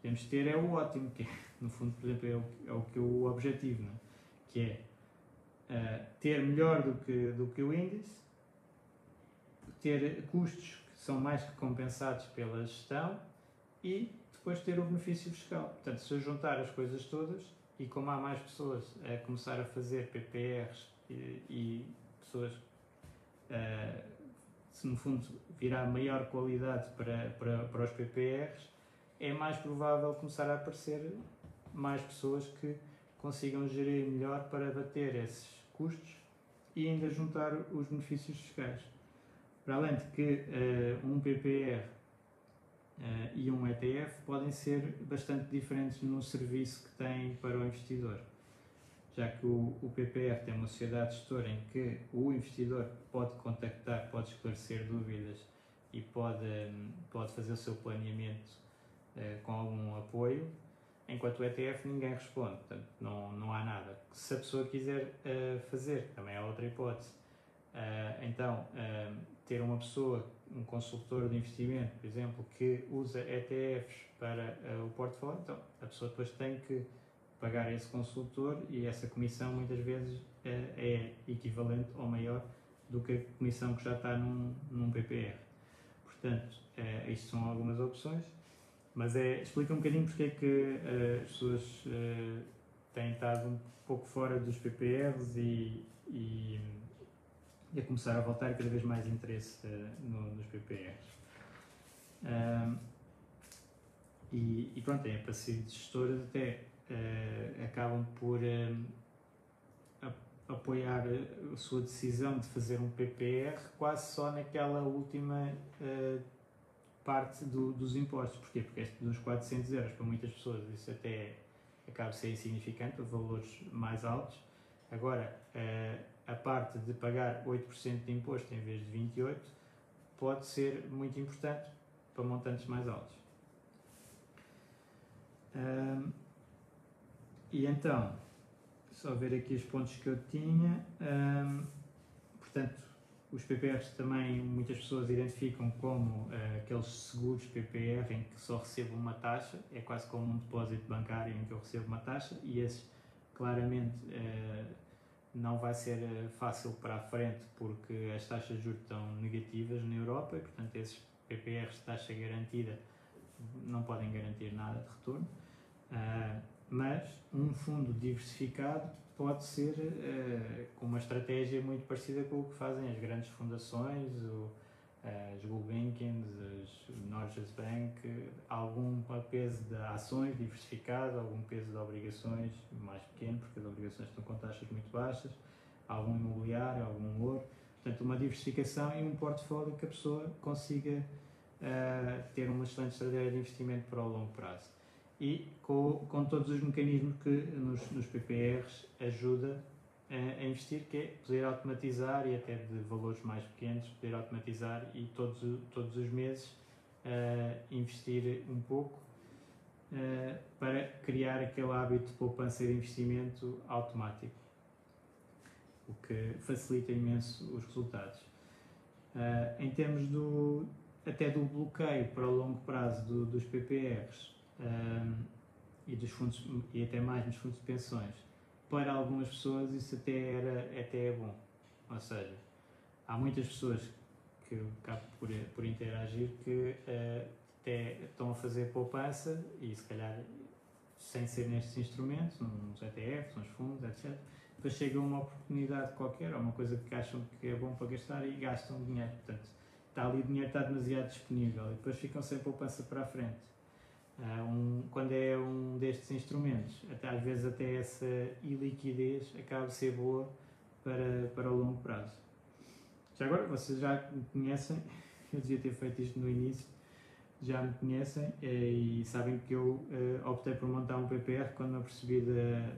Podemos ter é o ótimo, que é, no fundo, por exemplo, é o, é o que é o objetivo, é? que é uh, ter melhor do que, do que o índice ter custos que são mais que compensados pela gestão e depois ter o benefício fiscal. Portanto, se eu juntar as coisas todas, e como há mais pessoas a começar a fazer PPRs e, e pessoas, uh, se no fundo virar maior qualidade para, para, para os PPRs, é mais provável começar a aparecer mais pessoas que consigam gerir melhor para bater esses custos e ainda juntar os benefícios fiscais. Para além de que uh, um PPR uh, eh, e um ETF podem ser bastante diferentes no serviço que têm para o investidor, já que o, o PPR tem uma sociedade gestora em que o investidor pode contactar, pode esclarecer dúvidas e pode, um, pode fazer o seu planeamento uh, com algum apoio, enquanto o ETF ninguém responde, portanto não, não há nada. Se a pessoa quiser fazer, também é outra hipótese. então, ter uma pessoa, um consultor de investimento, por exemplo, que usa ETFs para uh, o portfólio, então a pessoa depois tem que pagar esse consultor e essa comissão muitas vezes uh, é equivalente ou maior do que a comissão que já está num, num PPR. Portanto, uh, isto são algumas opções, mas é, explica um bocadinho porque é que as pessoas têm estado um pouco fora dos PPRs e, e e a começar a voltar cada vez mais interesse no, nos PPRs. E, e, pronto, é para ser gestoras até uh, acabam por uh, apoiar a sua decisão de fazer um PPR quase só naquela última parte do, dos impostos. Porquê? Porque este dos 400 euros para muitas pessoas isso até acaba de ser insignificante, para valores mais altos. Agora, a parte de pagar 8% de imposto em vez de 28% pode ser muito importante para montantes mais altos. Um, e então, só ver aqui os pontos que eu tinha. Um, portanto, os PPRs também muitas pessoas identificam como uh, aqueles seguros PPR em que só recebo uma taxa, é quase como um depósito bancário em que eu recebo uma taxa, e esses claramente uh, não vai ser eh, fácil para a frente porque as taxas de juros estão negativas na Europa e, portanto, esses PPRs de taxa garantida não podem garantir nada de retorno. Uh, mas um fundo diversificado pode ser uh, com uma estratégia muito parecida com o que fazem as grandes fundações, o, as Gulbenkian, as Norges Bank, algum peso de ações diversificado, algum peso de obrigações mais pequeno, porque as obrigações estão com taxas muito baixas, algum imobiliário, algum ouro. Portanto, uma diversificação e um portfólio que a pessoa consiga uh, ter uma excelente estratégia de investimento para o longo prazo. E com, com todos os mecanismos que nos, nos PPRs ajuda a investir, que é poder automatizar e até de valores mais pequenos, poder automatizar e todos, todos os meses uh, investir um pouco uh, para criar aquele hábito de poupança de investimento automático, o que facilita imenso os resultados. Uh, em termos do, até do bloqueio para o longo prazo do, dos PPRs e, dos fundos, e até mais nos fundos de pensões, para algumas pessoas isso até, era, até é bom. Ou seja, há muitas pessoas que acabo por, por interagir que uh, até estão a fazer poupança e se calhar sem ser nestes instrumentos, nos ETFs, nos fundos, etc. Depois chega uma oportunidade qualquer, ou uma coisa que acham que é bom para gastar e gastam dinheiro. Portanto, está ali o dinheiro está demasiado disponível e depois ficam sem poupança para a frente. Uh, um, quando é um destes instrumentos, até, às vezes até essa iliquidez acaba de ser boa para, para o longo prazo. Já agora, vocês já me conhecem, eu devia ter feito isto no início, já me conhecem eh, e sabem que eu uh, optei por montar um PPR quando me apercebi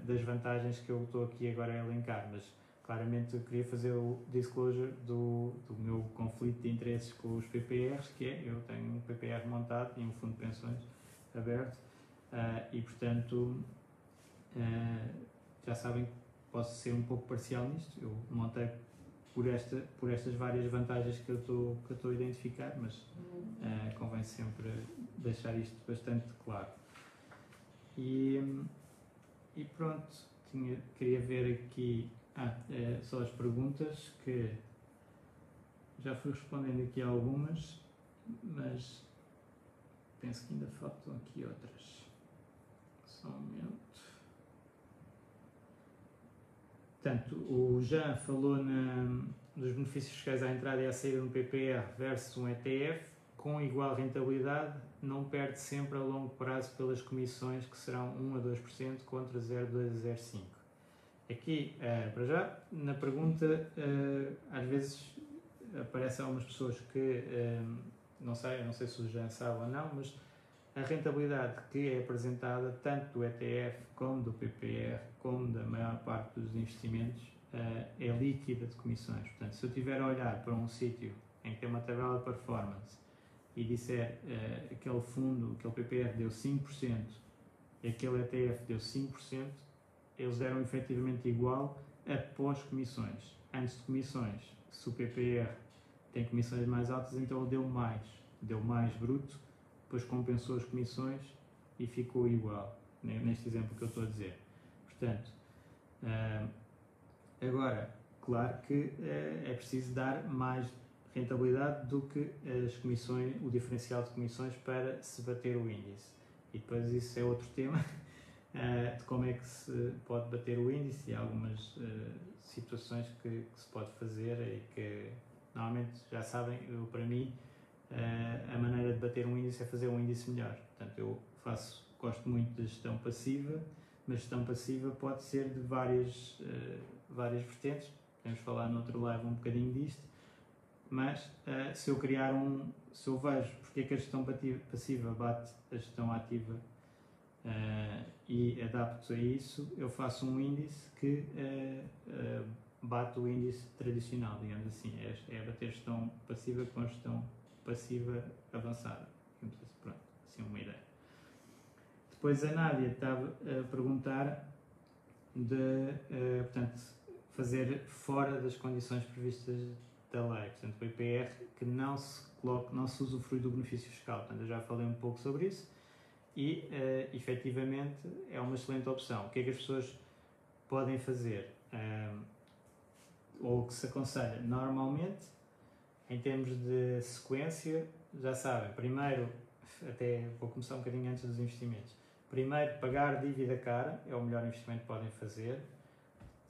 das vantagens que eu estou aqui agora a elencar, mas claramente eu queria fazer o disclosure do, do meu conflito de interesses com os PPRs, que é, eu tenho um PPR montado e um fundo de pensões aberto uh, e, portanto, uh, já sabem que posso ser um pouco parcial nisto. Eu montei por, esta, por estas várias vantagens que eu estou a identificar, mas uh, convém sempre deixar isto bastante claro. E, e pronto, tinha, queria ver aqui ah, é, só as perguntas que já fui respondendo aqui algumas, mas Penso que ainda faltam aqui outras. Só um momento. Portanto, o Jean falou na, dos benefícios fiscais à entrada e à saída de um PPR versus um ETF, com igual rentabilidade, não perde sempre a longo prazo pelas comissões, que serão 1 a 2% contra 0,2 a 0,5%. Aqui, uh, para já, na pergunta, uh, às vezes aparecem algumas pessoas que, uh, não sei, não sei se o Jean sabe ou não, mas a rentabilidade que é apresentada, tanto do ETF como do PPR, como da maior parte dos investimentos, é líquida de comissões. Portanto, se eu estiver a olhar para um sítio em que tem uma tabela de performance e disser aquele fundo, aquele PPR deu 5% e aquele ETF deu 5%, eles deram efetivamente igual após comissões. Antes de comissões, se o PPR tem comissões mais altas, então deu mais, deu mais bruto, depois compensou as comissões e ficou igual, neste exemplo que eu estou a dizer. Portanto, agora, claro que eh, é preciso dar mais rentabilidade do que as comissões, o diferencial de comissões para se bater o índice. E depois isso é outro tema uh, de como é que se pode bater o índice e algumas uh, situações que, que, se pode fazer e que normalmente já sabem, eu, para mim uh, a maneira de bater um índice é fazer um índice melhor. Portanto, eu faço, gosto muito de gestão passiva, mas gestão passiva pode ser de várias, várias vertentes, podemos falar no outro live um bocadinho disto, mas se eu criar um, se eu vejo porque é que a gestão passiva bate a gestão ativa uh, e adapto a isso, eu faço um índice que uh, uh, bate o índice tradicional, digamos assim, é, é bater gestão passiva com gestão passiva avançada, assim, pronto, assim uma ideia. Depois a Nádia estava a perguntar de, portanto, fazer fora das condições previstas da lei, portanto, o IPR que não se coloca, não se usufrui do benefício fiscal, portanto, eu já falei um pouco sobre isso, e uh, efetivamente é uma excelente opção. O que é que as pessoas podem fazer? Um, ou o que se aconselha normalmente, em termos de sequência, já sabem, primeiro, até vou começar um bocadinho antes dos investimentos. Primeiro, pagar dívida cara é o melhor investimento que podem fazer.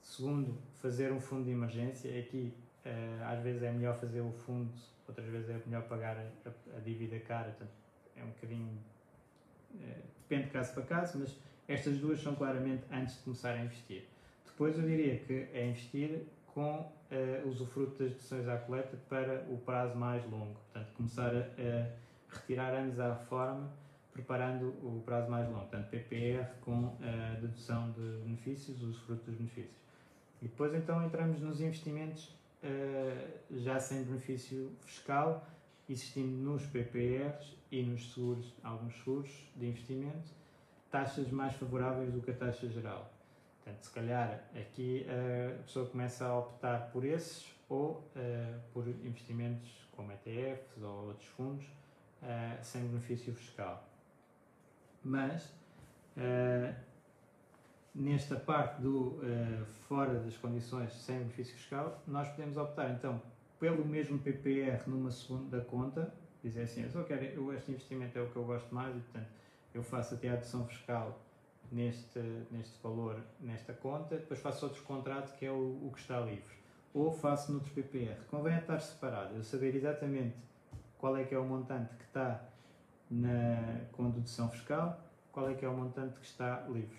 Segundo, fazer um fundo de emergência. Aqui, uh, às vezes é melhor fazer o fundo, outras vezes é melhor pagar a, dívida cara. É um bocadinho eh, depende de caso para caso, mas estas duas são claramente antes de começar a investir. Depois eu diria que é investir com uh, usufruto das deduções à coleta para o prazo mais longo. Portanto, começar a, a retirar anos à reforma, preparando o prazo mais longo. Portanto, PPR com a uh, dedução de benefícios, usufruto dos benefícios. E depois então entramos nos investimentos uh, já sem benefício fiscal, existindo nos PPRs e nos seguros, alguns seguros de investimento, taxas mais favoráveis do que a taxa geral. Portanto, se calhar aqui a pessoa começa a optar por esses ou uh, por investimentos como ETFs ou outros fundos uh, sem benefício fiscal. Mas uh, nesta parte do fora das condições sem benefício fiscal, nós podemos optar então pelo mesmo PPR numa segunda conta, dizer assim, eu só quero, eu, este investimento é o que eu gosto mais e, portanto, eu faço até a adição fiscal neste, neste valor, nesta conta, depois faço outro contrato que é o, o que está livre. Ou faço noutro PPR. Convém estar separado, eu saber exatamente qual é que é o montante que está na, com dedução fiscal, qual é que é o montante que está livre.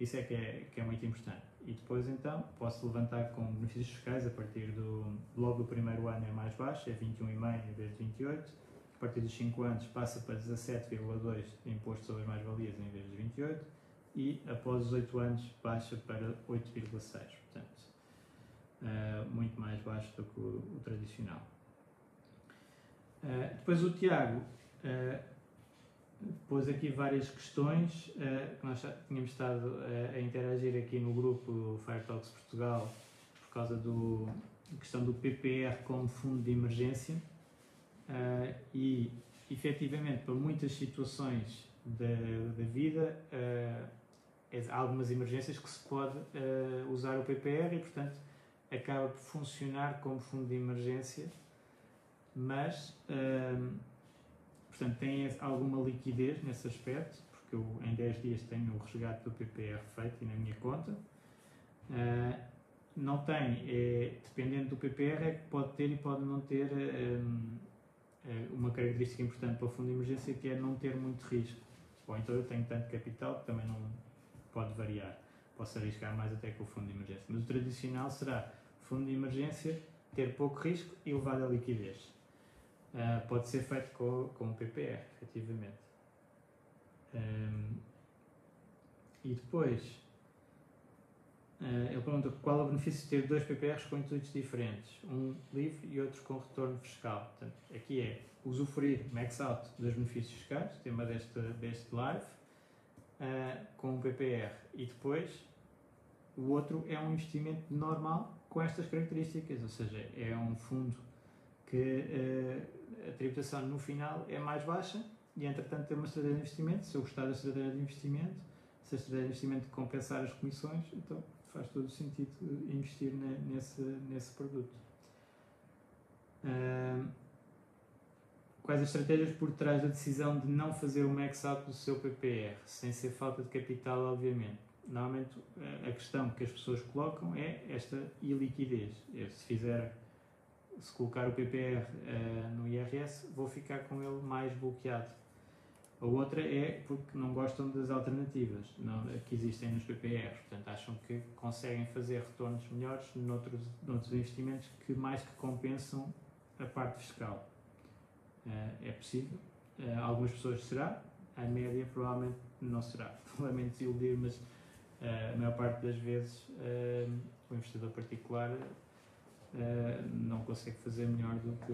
Isso é que é, que é muito importante e depois então posso levantar com benefícios fiscais a partir do logo do primeiro ano é mais baixo, é 21,5 em vez de 28. A partir dos 5 anos passa para 17,2 de imposto sobre as mais-valias em vez de 28 e após os 8 anos baixa para 8,6, portanto uh, muito mais baixo do que o, o tradicional. Uh, depois o Tiago uh, pôs aqui várias questões que nós tínhamos estado a interagir aqui no grupo do Firetalks Portugal por causa do questão do PPR como fundo de emergência uh, e efetivamente para muitas situações da, da vida há algumas emergências que se pode usar o PPR e portanto acaba por funcionar como fundo de emergência mas Portanto, tem alguma liquidez nesse aspecto, porque eu em 10 dias tenho o resgate do PPR feito e na minha conta. Uh, não tem, é, dependendo do PPR, é que pode ter e pode não ter um, uma característica importante para o fundo de emergência que é não ter muito risco. Ou então eu tenho tanto capital que também não pode variar. Posso arriscar mais até com o fundo de emergência. Mas o tradicional será fundo de emergência, ter pouco risco e elevada liquidez. Uh, pode ser feito com, com o PPR, efetivamente. Um, e depois, uh, ele pergunta qual é o benefício de ter dois PPRs com intuitos diferentes, um livre e outro com retorno fiscal. Portanto, aqui é usufruir max out dos benefícios fiscais, tema deste, deste live, uh, com um PPR. E depois, o outro é um investimento normal com estas características, ou seja, é um fundo que uh, a tributação no final é mais baixa e, entretanto, tem uma estratégia de investimento. Se eu gostar da estratégia de investimento, se a estratégia de investimento compensar as comissões, então faz todo sentido investir nesse, nesse produto. Uh, quais as estratégias por trás da decisão de não fazer o max out do seu PPR, sem ser falta de capital, obviamente? Normalmente a questão que as pessoas colocam é esta iliquidez. Eu, se fizer, se colocar o PPR uh, no IRS, vou ficar com ele mais bloqueado. A outra é porque não gostam das alternativas não, que existem nos PPRs, portanto acham que conseguem fazer retornos melhores noutros, noutros investimentos que mais que compensam a parte fiscal. Uh, é possível, uh, algumas pessoas será, a média provavelmente não será. Lamento desiludir, mas uh, a maior parte das vezes o investidor particular não consegue fazer melhor do que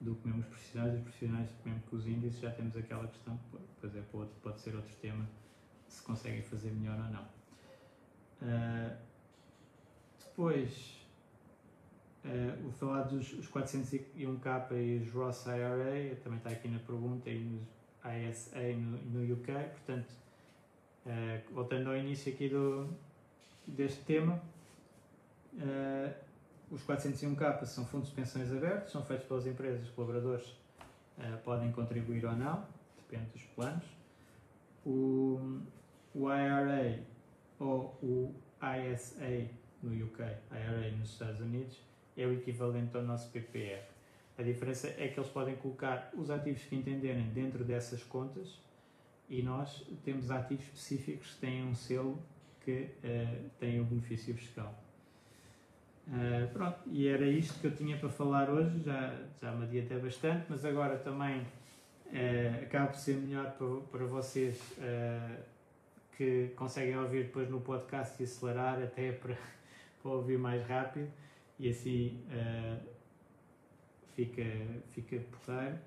do que mesmo os profissionais, os profissionais, mesmo que os índices, já temos aquela questão, pois é, pode, pode ser outro tema, se conseguem fazer melhor ou não. Uh, depois, uh, o falar dos os 401k e os Ross IRA, também está aqui na pergunta, e nos ISA no, no UK, portanto, uh, voltando ao início aqui do, deste tema, uh, os 401k são fundos de pensões abertos, são feitos pelas empresas, os colaboradores uh, podem contribuir ou não, depende dos planos. O, o IRA ou o ISA no UK, IRA nos Estados Unidos, é o equivalente ao nosso PPR. A diferença é que eles podem colocar os ativos que entenderem dentro dessas contas e nós temos ativos específicos que têm um selo que uh, tem o benefício fiscal. Uh, pronto, e era isto que eu tinha para falar hoje, já, já me adiantei bastante, mas agora também uh, acaba por ser melhor para, para vocês uh, que conseguem ouvir depois no podcast e acelerar até para, para ouvir mais rápido e assim uh, fica, fica porreiro.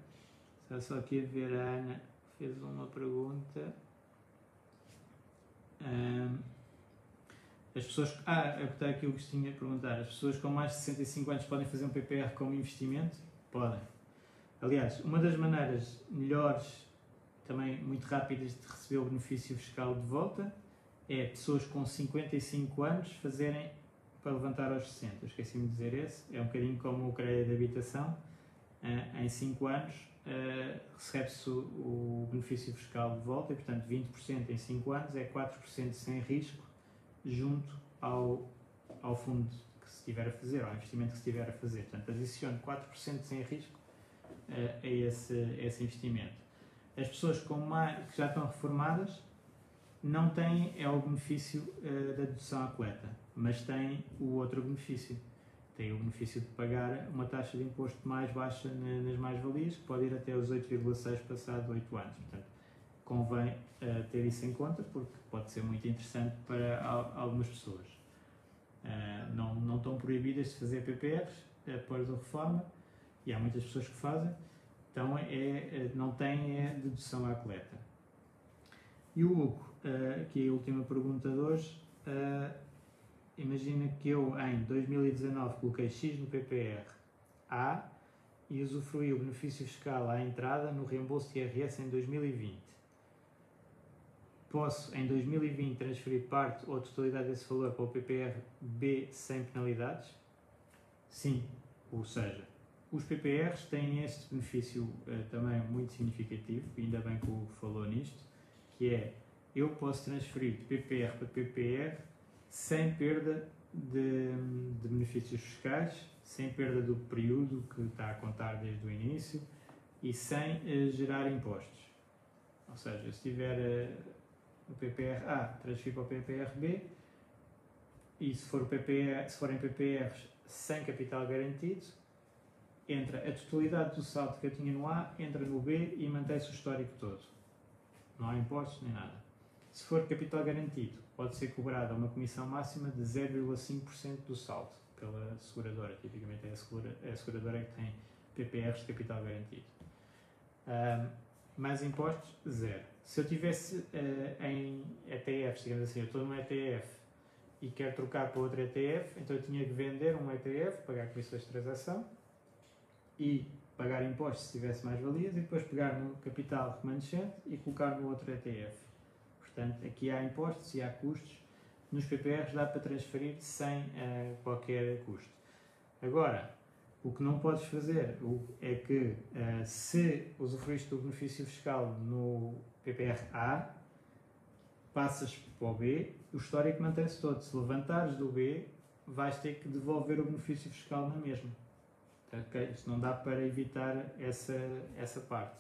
Só, só aqui a ver a Ana fez uma pergunta. As pessoas. Ah, é está aqui o que tinha a perguntar. As pessoas com mais de 65 anos podem fazer um PPR como investimento? Podem. Aliás, uma das maneiras melhores, também muito rápidas, de receber o benefício fiscal de volta é pessoas com 55 anos fazerem para levantar aos 60. Eu esqueci-me de dizer esse. É um bocadinho como o crédito de habitação. Uh, em 5 anos uh, recebe-se o, o, benefício fiscal de volta e, portanto, 20% em 5 anos é 4% sem risco junto ao, ao fundo que se estiver a fazer, ao investimento que se estiver a fazer. Portanto, adicione 4% sem risco uh, a, esse, a esse investimento. As pessoas com mais, que já estão reformadas não têm é o benefício uh, da dedução à coleta, mas têm o outro benefício. Tem o benefício de pagar uma taxa de imposto mais baixa nas mais-valias, que pode ir até os 8,6 passado 8 anos. Portanto, convém uh, ter isso em conta porque pode ser muito interessante para algumas pessoas. Uh, não, não estão proibidas de fazer PPRs após a reforma e há muitas pessoas que fazem, então é, é não tem é dedução à coleta. E o Hugo, uh, aqui a última pergunta de hoje, imagina que eu em 2019 coloquei X no PPR A e usufruí o benefício fiscal à entrada no reembolso de IRS em 2020 posso em 2020 transferir parte ou totalidade desse valor para o PPR B sem penalidades? Sim, ou seja, os PPRs têm este benefício uh, também muito significativo, ainda bem que o falou nisto, que é eu posso transferir de PPR para PPR sem perda de, de benefícios fiscais, sem perda do período que está a contar desde o início e sem uh, gerar impostos. Ou seja, se tiver uh, o PPR A, transferir para o PPR B e se, for PPR, se forem PPRs sem capital garantido, entra a totalidade do saldo que eu tinha no A, entra no B e mantém-se o histórico todo. Não há impostos nem nada. Se for capital garantido, pode ser cobrada uma comissão máxima de 0,5% do saldo pela seguradora. Tipicamente é a, segura, é a seguradora que tem PPRs de capital garantido. Um, mais impostos, zero. Se eu tivesse uh, em ETFs, digamos assim, eu estou num ETF e quero trocar para outro ETF, então eu tinha que vender um ETF, pagar comissões de transação e pagar impostos se tivesse mais valias e depois pegar no capital remanescente e colocar no outro ETF. Portanto, aqui há impostos e há custos. Nos PPRs dá para transferir sem uh, qualquer custo. Agora, o que não podes fazer é que uh, se usufruíste do benefício fiscal no PPR A, passas para o B, o histórico mantém-se todo. Se levantares do B, vais ter que devolver o benefício fiscal na mesma. Okay? Isto não dá para evitar essa, essa parte.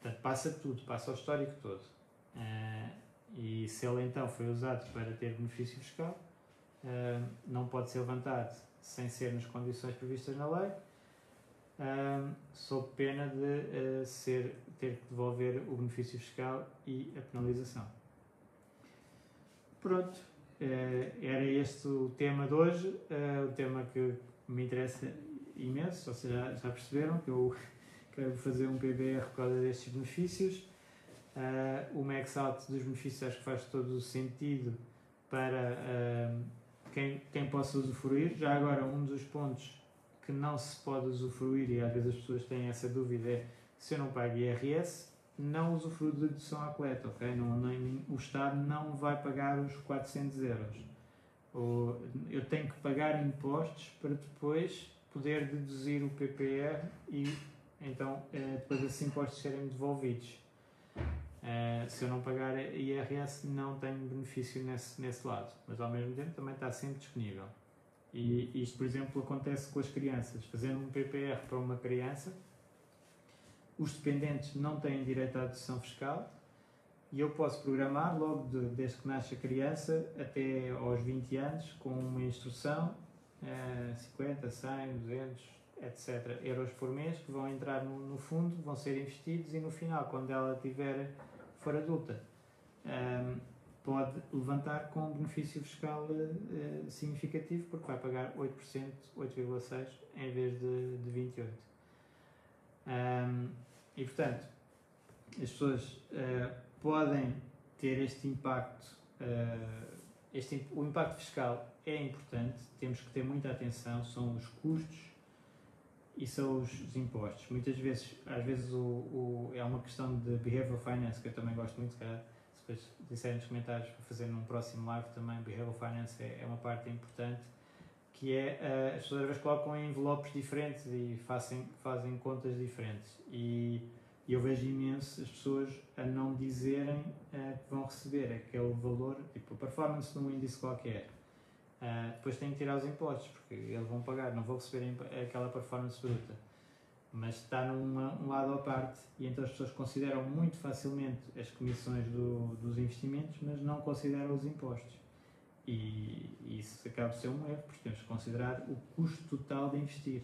Portanto, passa tudo, passa o histórico todo. Uh, e se ele então foi usado para ter benefício fiscal, uh, não pode ser levantado sem ser nas condições previstas na lei, uh, sob pena de ser, ter que devolver o benefício fiscal e a penalização. Pronto, era este o tema de hoje, o tema que me interessa imenso, vocês já, já perceberam que eu quero fazer um PBR por causa destes benefícios. Uh, o max out dos benefícios acho que faz todo o sentido para uh, quem, quem possa usufruir. Já agora, um dos pontos que não se pode usufruir, e às vezes as pessoas têm essa dúvida, é se eu não pago IRS, não usufruo de dedução à coleta, ok? Não, nem, o Estado não vai pagar os 400 euros. Ou, eu tenho que pagar impostos para depois poder deduzir o PPR e então eh, depois esses impostos serem devolvidos. Eh, se eu não pagar IRS, não tenho benefício nesse, nesse lado, mas ao mesmo tempo também está sempre disponível. E isto, por exemplo, acontece com as crianças. Fazendo um PPR para uma criança, os dependentes não têm direito à dedução fiscal e eu posso programar logo de, desde que nasce a criança até aos 20 anos com uma instrução 50, 100, 200, etc. euros por mês que vão entrar no, no, fundo, vão ser investidos e no final, quando ela tiver, for adulta, um, ehm, pode levantar com um benefício fiscal uh, significativo porque vai pagar 8%, 8,6% em vez de, de 28%. Um, ehm, e portanto, as pessoas uh, podem ter este impacto, uh, este, o impacto fiscal é importante, temos que ter muita atenção, são os custos e são os, os impostos. Muitas vezes, às vezes, o, o, é uma questão de behavioral finance, que eu também gosto muito, se depois disserem nos comentários para fazer num próximo live também, behavioral finance é, é uma parte importante, que é, uh, as pessoas às vezes colocam em envelopes diferentes e fazem, fazem contas diferentes. E, e eu vejo imenso as pessoas a não dizerem uh, que vão receber aquele valor, tipo a performance num índice qualquer Uh, depois têm que tirar os impostos, porque eles vão pagar, não vão receber aquela performance bruta. Mas está num um lado à parte e então as pessoas consideram muito facilmente as comissões do, dos investimentos, mas não consideram os impostos. E, e isso acaba por ser um erro, porque temos que considerar o custo total de investir.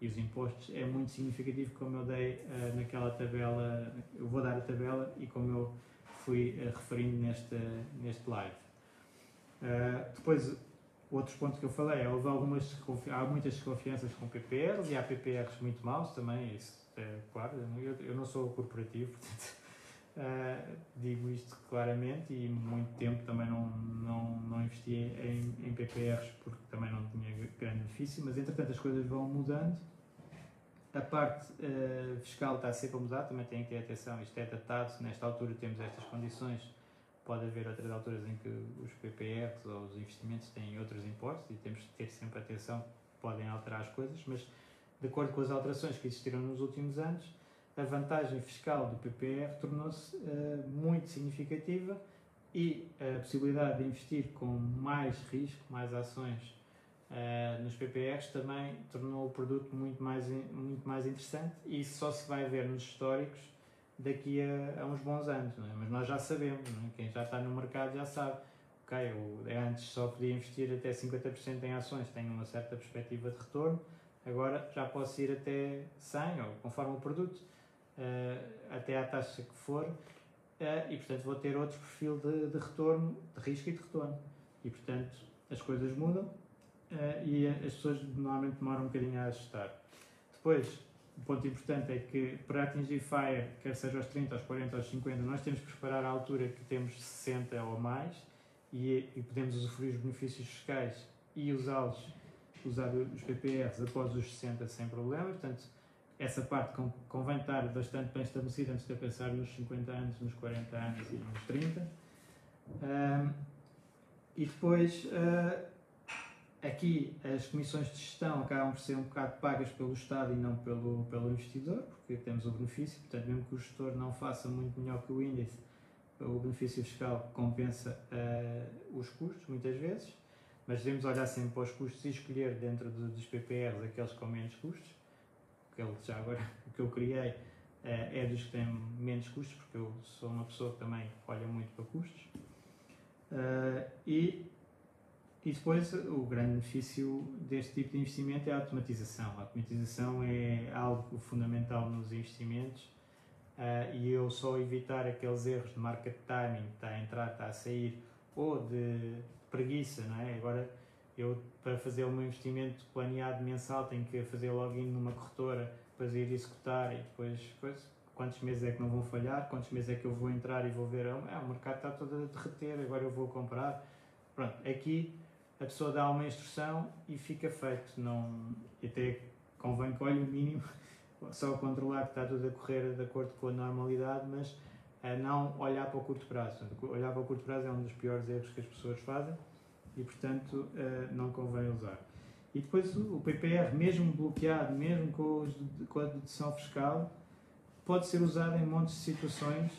E os impostos é muito significativo, como eu dei uh, naquela tabela, eu vou dar a tabela e como eu fui uh, referindo neste, neste live. Depois, Outros pontos que eu falei, houve algumas, há muitas desconfianças com PPRs e há PPRs muito maus também, isso é claro, eu, eu não sou corporativo, portanto uh, digo isto claramente e muito tempo também não, não, não investi em, em PPRs porque também não tinha grande benefício, mas entretanto as coisas vão mudando. A parte uh, fiscal está sempre a mudar, também tem que ter atenção, isto é datado, nesta altura temos estas condições pode haver outras alturas em que os PPRs ou os investimentos têm outros impostos e temos que ter sempre atenção, podem alterar as coisas, mas de acordo com as alterações que existiram nos últimos anos, a vantagem fiscal do PPR tornou-se uh, muito significativa e a possibilidade de investir com mais risco, mais ações PPRs também tornou o produto muito mais, muito mais interessante e isso só se vai ver nos históricos daqui a, a uns bons anos, é? mas nós já sabemos, é? quem já está no mercado já sabe. Ok, eu antes só podia investir até 50% em ações, tenho uma certa perspectiva de retorno, agora já posso ir até 100, ou conforme o produto, uh, até à taxa que for, uh, e portanto vou ter outro perfil de, de retorno, de risco e de retorno. E portanto as coisas mudam uh, e as pessoas normalmente demoram um bocadinho a ajustar. Depois, o ponto importante é que para atingir FIRE, quer seja aos 30, aos 40, aos 50, nós temos que preparar a altura que temos 60 ou mais e, e podemos usufruir os benefícios fiscais e usá-los, usar os PPRs após os 60 sem problema. Portanto, essa parte convém estar bastante bem estabelecida antes de pensar nos 50 anos, nos 40 anos e nos 30. Um, e depois, uh, aqui as comissões de gestão acabam por ser um bocado pagas pelo Estado e não pelo, pelo investidor, porque temos o benefício, portanto, mesmo que o gestor não faça muito melhor que o índice, o benefício fiscal compensa uh, os custos, muitas vezes, mas devemos olhar sempre para os custos e escolher dentro de, dos PPRs aqueles com menos custos. Aquele, já agora, que eu criei uh, é dos que têm menos custos, porque eu sou uma pessoa que também olha muito para custos. Uh, e, e depois o grande benefício deste tipo de investimento é a automatização. A automatização é algo fundamental nos investimentos uh, e eu só evitar aqueles erros de market timing, está a entrar, está a sair, ou de preguiça, não é? Agora eu para fazer meu investimento planeado mensal tenho que fazer login numa corretora, depois ir executar e depois, depois quantos meses é que não vão falhar, quantos meses é que eu vou entrar e vou ver, ah, o mercado está todo a derreter, agora eu vou comprar. Pronto, aqui a pessoa dá uma instrução e fica feito. Não, até convém que olhe o mínimo só controlar que está tudo a correr de acordo com a normalidade, mas a não olhar para o curto prazo. Olhar para o curto prazo é um dos piores erros que as pessoas fazem e, portanto, eh, não convém usar. E depois o PPR, mesmo bloqueado, mesmo com, com a dedução fiscal, pode ser usado em montes de situações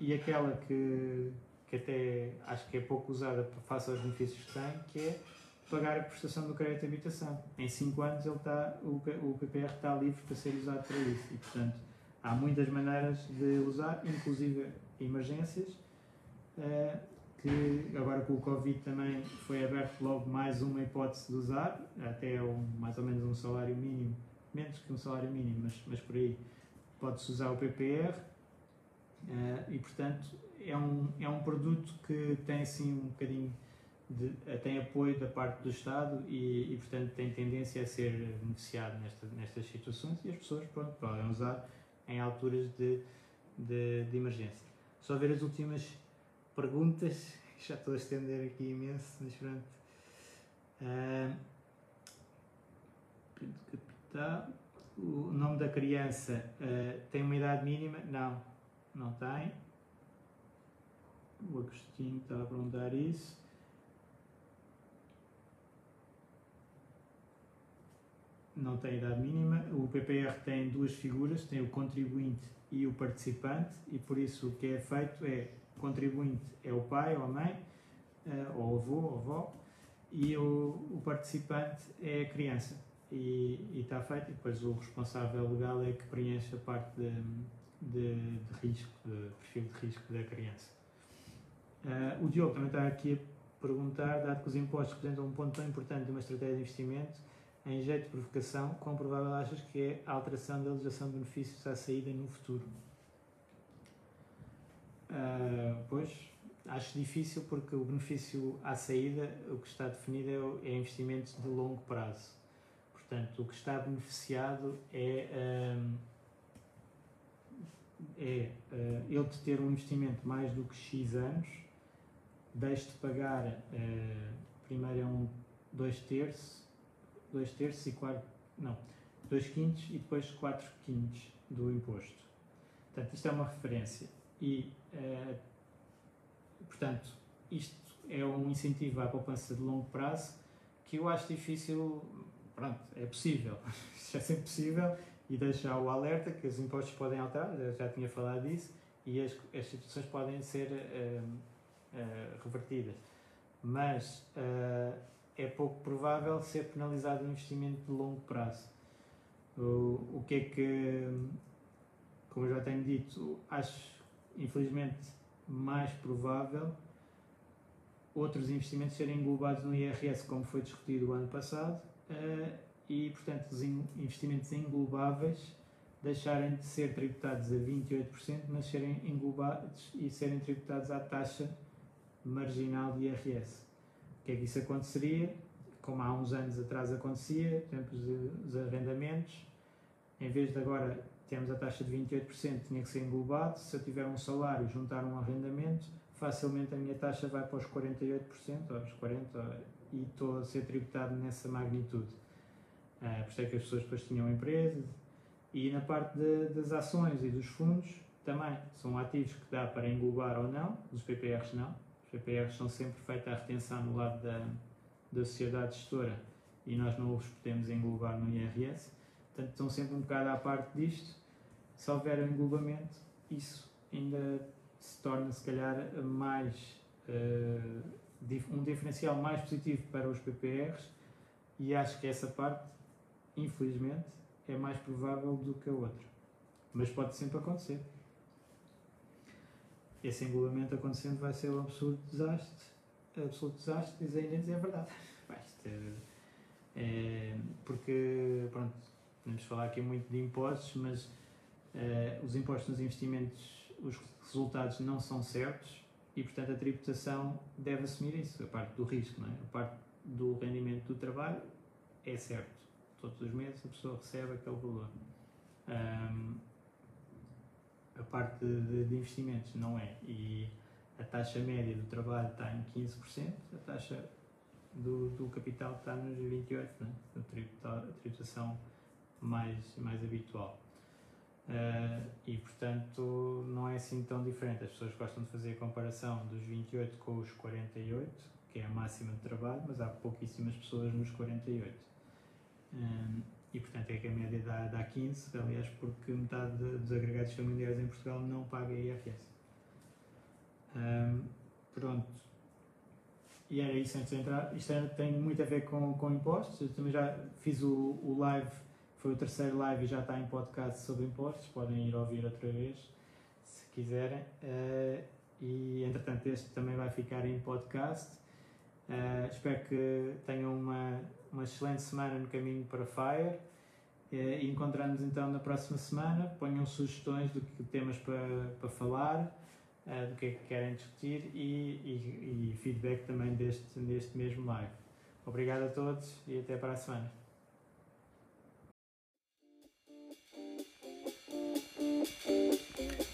e aquela que, que até acho que é pouco usada face aos benefícios que tem, que é pagar a prestação do crédito de habitação. Em 5 anos ele está, o, o PPR está livre para ser usado para isso. E, portanto, há muitas maneiras de usar, inclusive emergências, uh, que agora com o Covid também foi aberto logo mais uma hipótese de usar, até um, mais ou menos um salário mínimo, menos que um salário mínimo, mas, mas por aí. Pode-se usar o PPR eh, e, portanto, é um, é um produto que tem assim um bocadinho de, tem apoio da parte do Estado e, e, portanto, tem tendência a ser beneficiado nesta, nestas situações e as pessoas pronto, podem usar em alturas de, de, de emergência. Só ver as últimas perguntas, já estou a estender aqui imenso, mas pronto. Uh, tá. O nome da criança uh, tem uma idade mínima? Não, não tem. O Agostinho estava a perguntar isso. não tem idade mínima. O PPR tem duas figuras, tem o contribuinte e o participante, e por isso o que é feito é o contribuinte é o pai ou a mãe, eh, ou o avô ou avó, e o, o participante é a criança. E, e está feito, e depois o responsável legal é que preenche a parte de, de, de risco, de perfil de risco da criança. Uh, o Diogo também está aqui a perguntar, dado que os impostos representam um ponto tão importante de uma estratégia de investimento, em jeito de provocação, quão provável achas que é a alteração da legislação de benefícios à saída no futuro? Uh, pois, acho difícil porque o benefício à saída, o que está definido é, é de longo prazo. Portanto, o que está beneficiado é, um, é uh, ele de ter um investimento mais do que X anos, deixe de pagar, uh, primeiro é um dois terços, dois terços e quatro, não, dois quintos e depois quatro quintos do imposto. Portanto, isto é uma referência e, uh, portanto, isto é um incentivo à poupança de longo prazo que eu acho difícil, pronto, é possível, isto é sempre possível e deixar o alerta que os impostos podem alterar, já tinha falado disso, e as, as situações podem ser uh, uh, revertidas. Mas é pouco provável ser penalizado um investimento de longo prazo. O, o que é que, como eu já tenho dito, acho infelizmente mais provável outros investimentos serem englobados no IRS, como foi discutido o ano passado, uh, e, portanto, os investimentos englobáveis deixarem de ser tributados a 28%, mas serem englobados e serem tributados à taxa marginal de IRS. O que é que isso aconteceria? Como há uns anos atrás acontecia, tempos os arrendamentos, em vez de agora termos a taxa de 28%, tinha que ser englobado. Se eu tiver um salário, juntar um arrendamento, facilmente a minha taxa vai para os 48%, ou os 40%, e estou a ser tributado nessa magnitude. Uh, por isso é que as pessoas depois tinham empresas. E na parte de, das ações e dos fundos, também são ativos que dá para englobar ou não, os PPRs não. PPRs são sempre feitos a retenção no lado da, da sociedade gestora e nós não os podemos englobar no IRS. Portanto, estão sempre um bocado à parte disto. Se houver um englobamento, isso ainda se torna, se calhar, mais uh, um diferencial mais positivo para os PPRs e acho que essa parte, infelizmente, é mais provável do que a outra. Mas pode sempre acontecer. Esse englobamento acontecendo vai ser um absurdo desastre. Absoluto desastre, ainda dizer a verdade. É, é, porque, pronto, podemos falar aqui muito de impostos, mas uh, os impostos nos investimentos, os resultados não são certos e, portanto, a tributação deve assumir isso, a parte do risco, não é? a parte do rendimento do trabalho é certo. Todos os meses a pessoa recebe aquele valor. A parte de, de, investimentos não é. E a taxa média do trabalho está em 15%, a taxa do, do capital está nos 28%, né? a tributação mais, mais habitual. Uh, e portanto não é assim tão diferente. As pessoas gostam de fazer a comparação dos 28 com os 48, que é a máxima de trabalho, mas há pouquíssimas pessoas nos 48. Um, e portanto é que a média dá, dá 15, aliás, porque metade dos agregados familiares em Portugal não paga IRS. Um, pronto. E era isso antes de entrar. Isto tem muito a ver com, com impostos. Eu também já fiz o, o live foi o terceiro live e já está em podcast sobre impostos, podem ir ouvir outra vez, se quiserem. Uh, e entretanto, este também vai ficar em podcast. Uh, espero que tenham uma, uma excelente semana no caminho para Fire. Uh, e encontramos então na próxima semana. Ponham sugestões do que temas para, para falar, uh, do que é que querem discutir e, e, e feedback também deste, deste mesmo live. Obrigado a todos e até para a semana.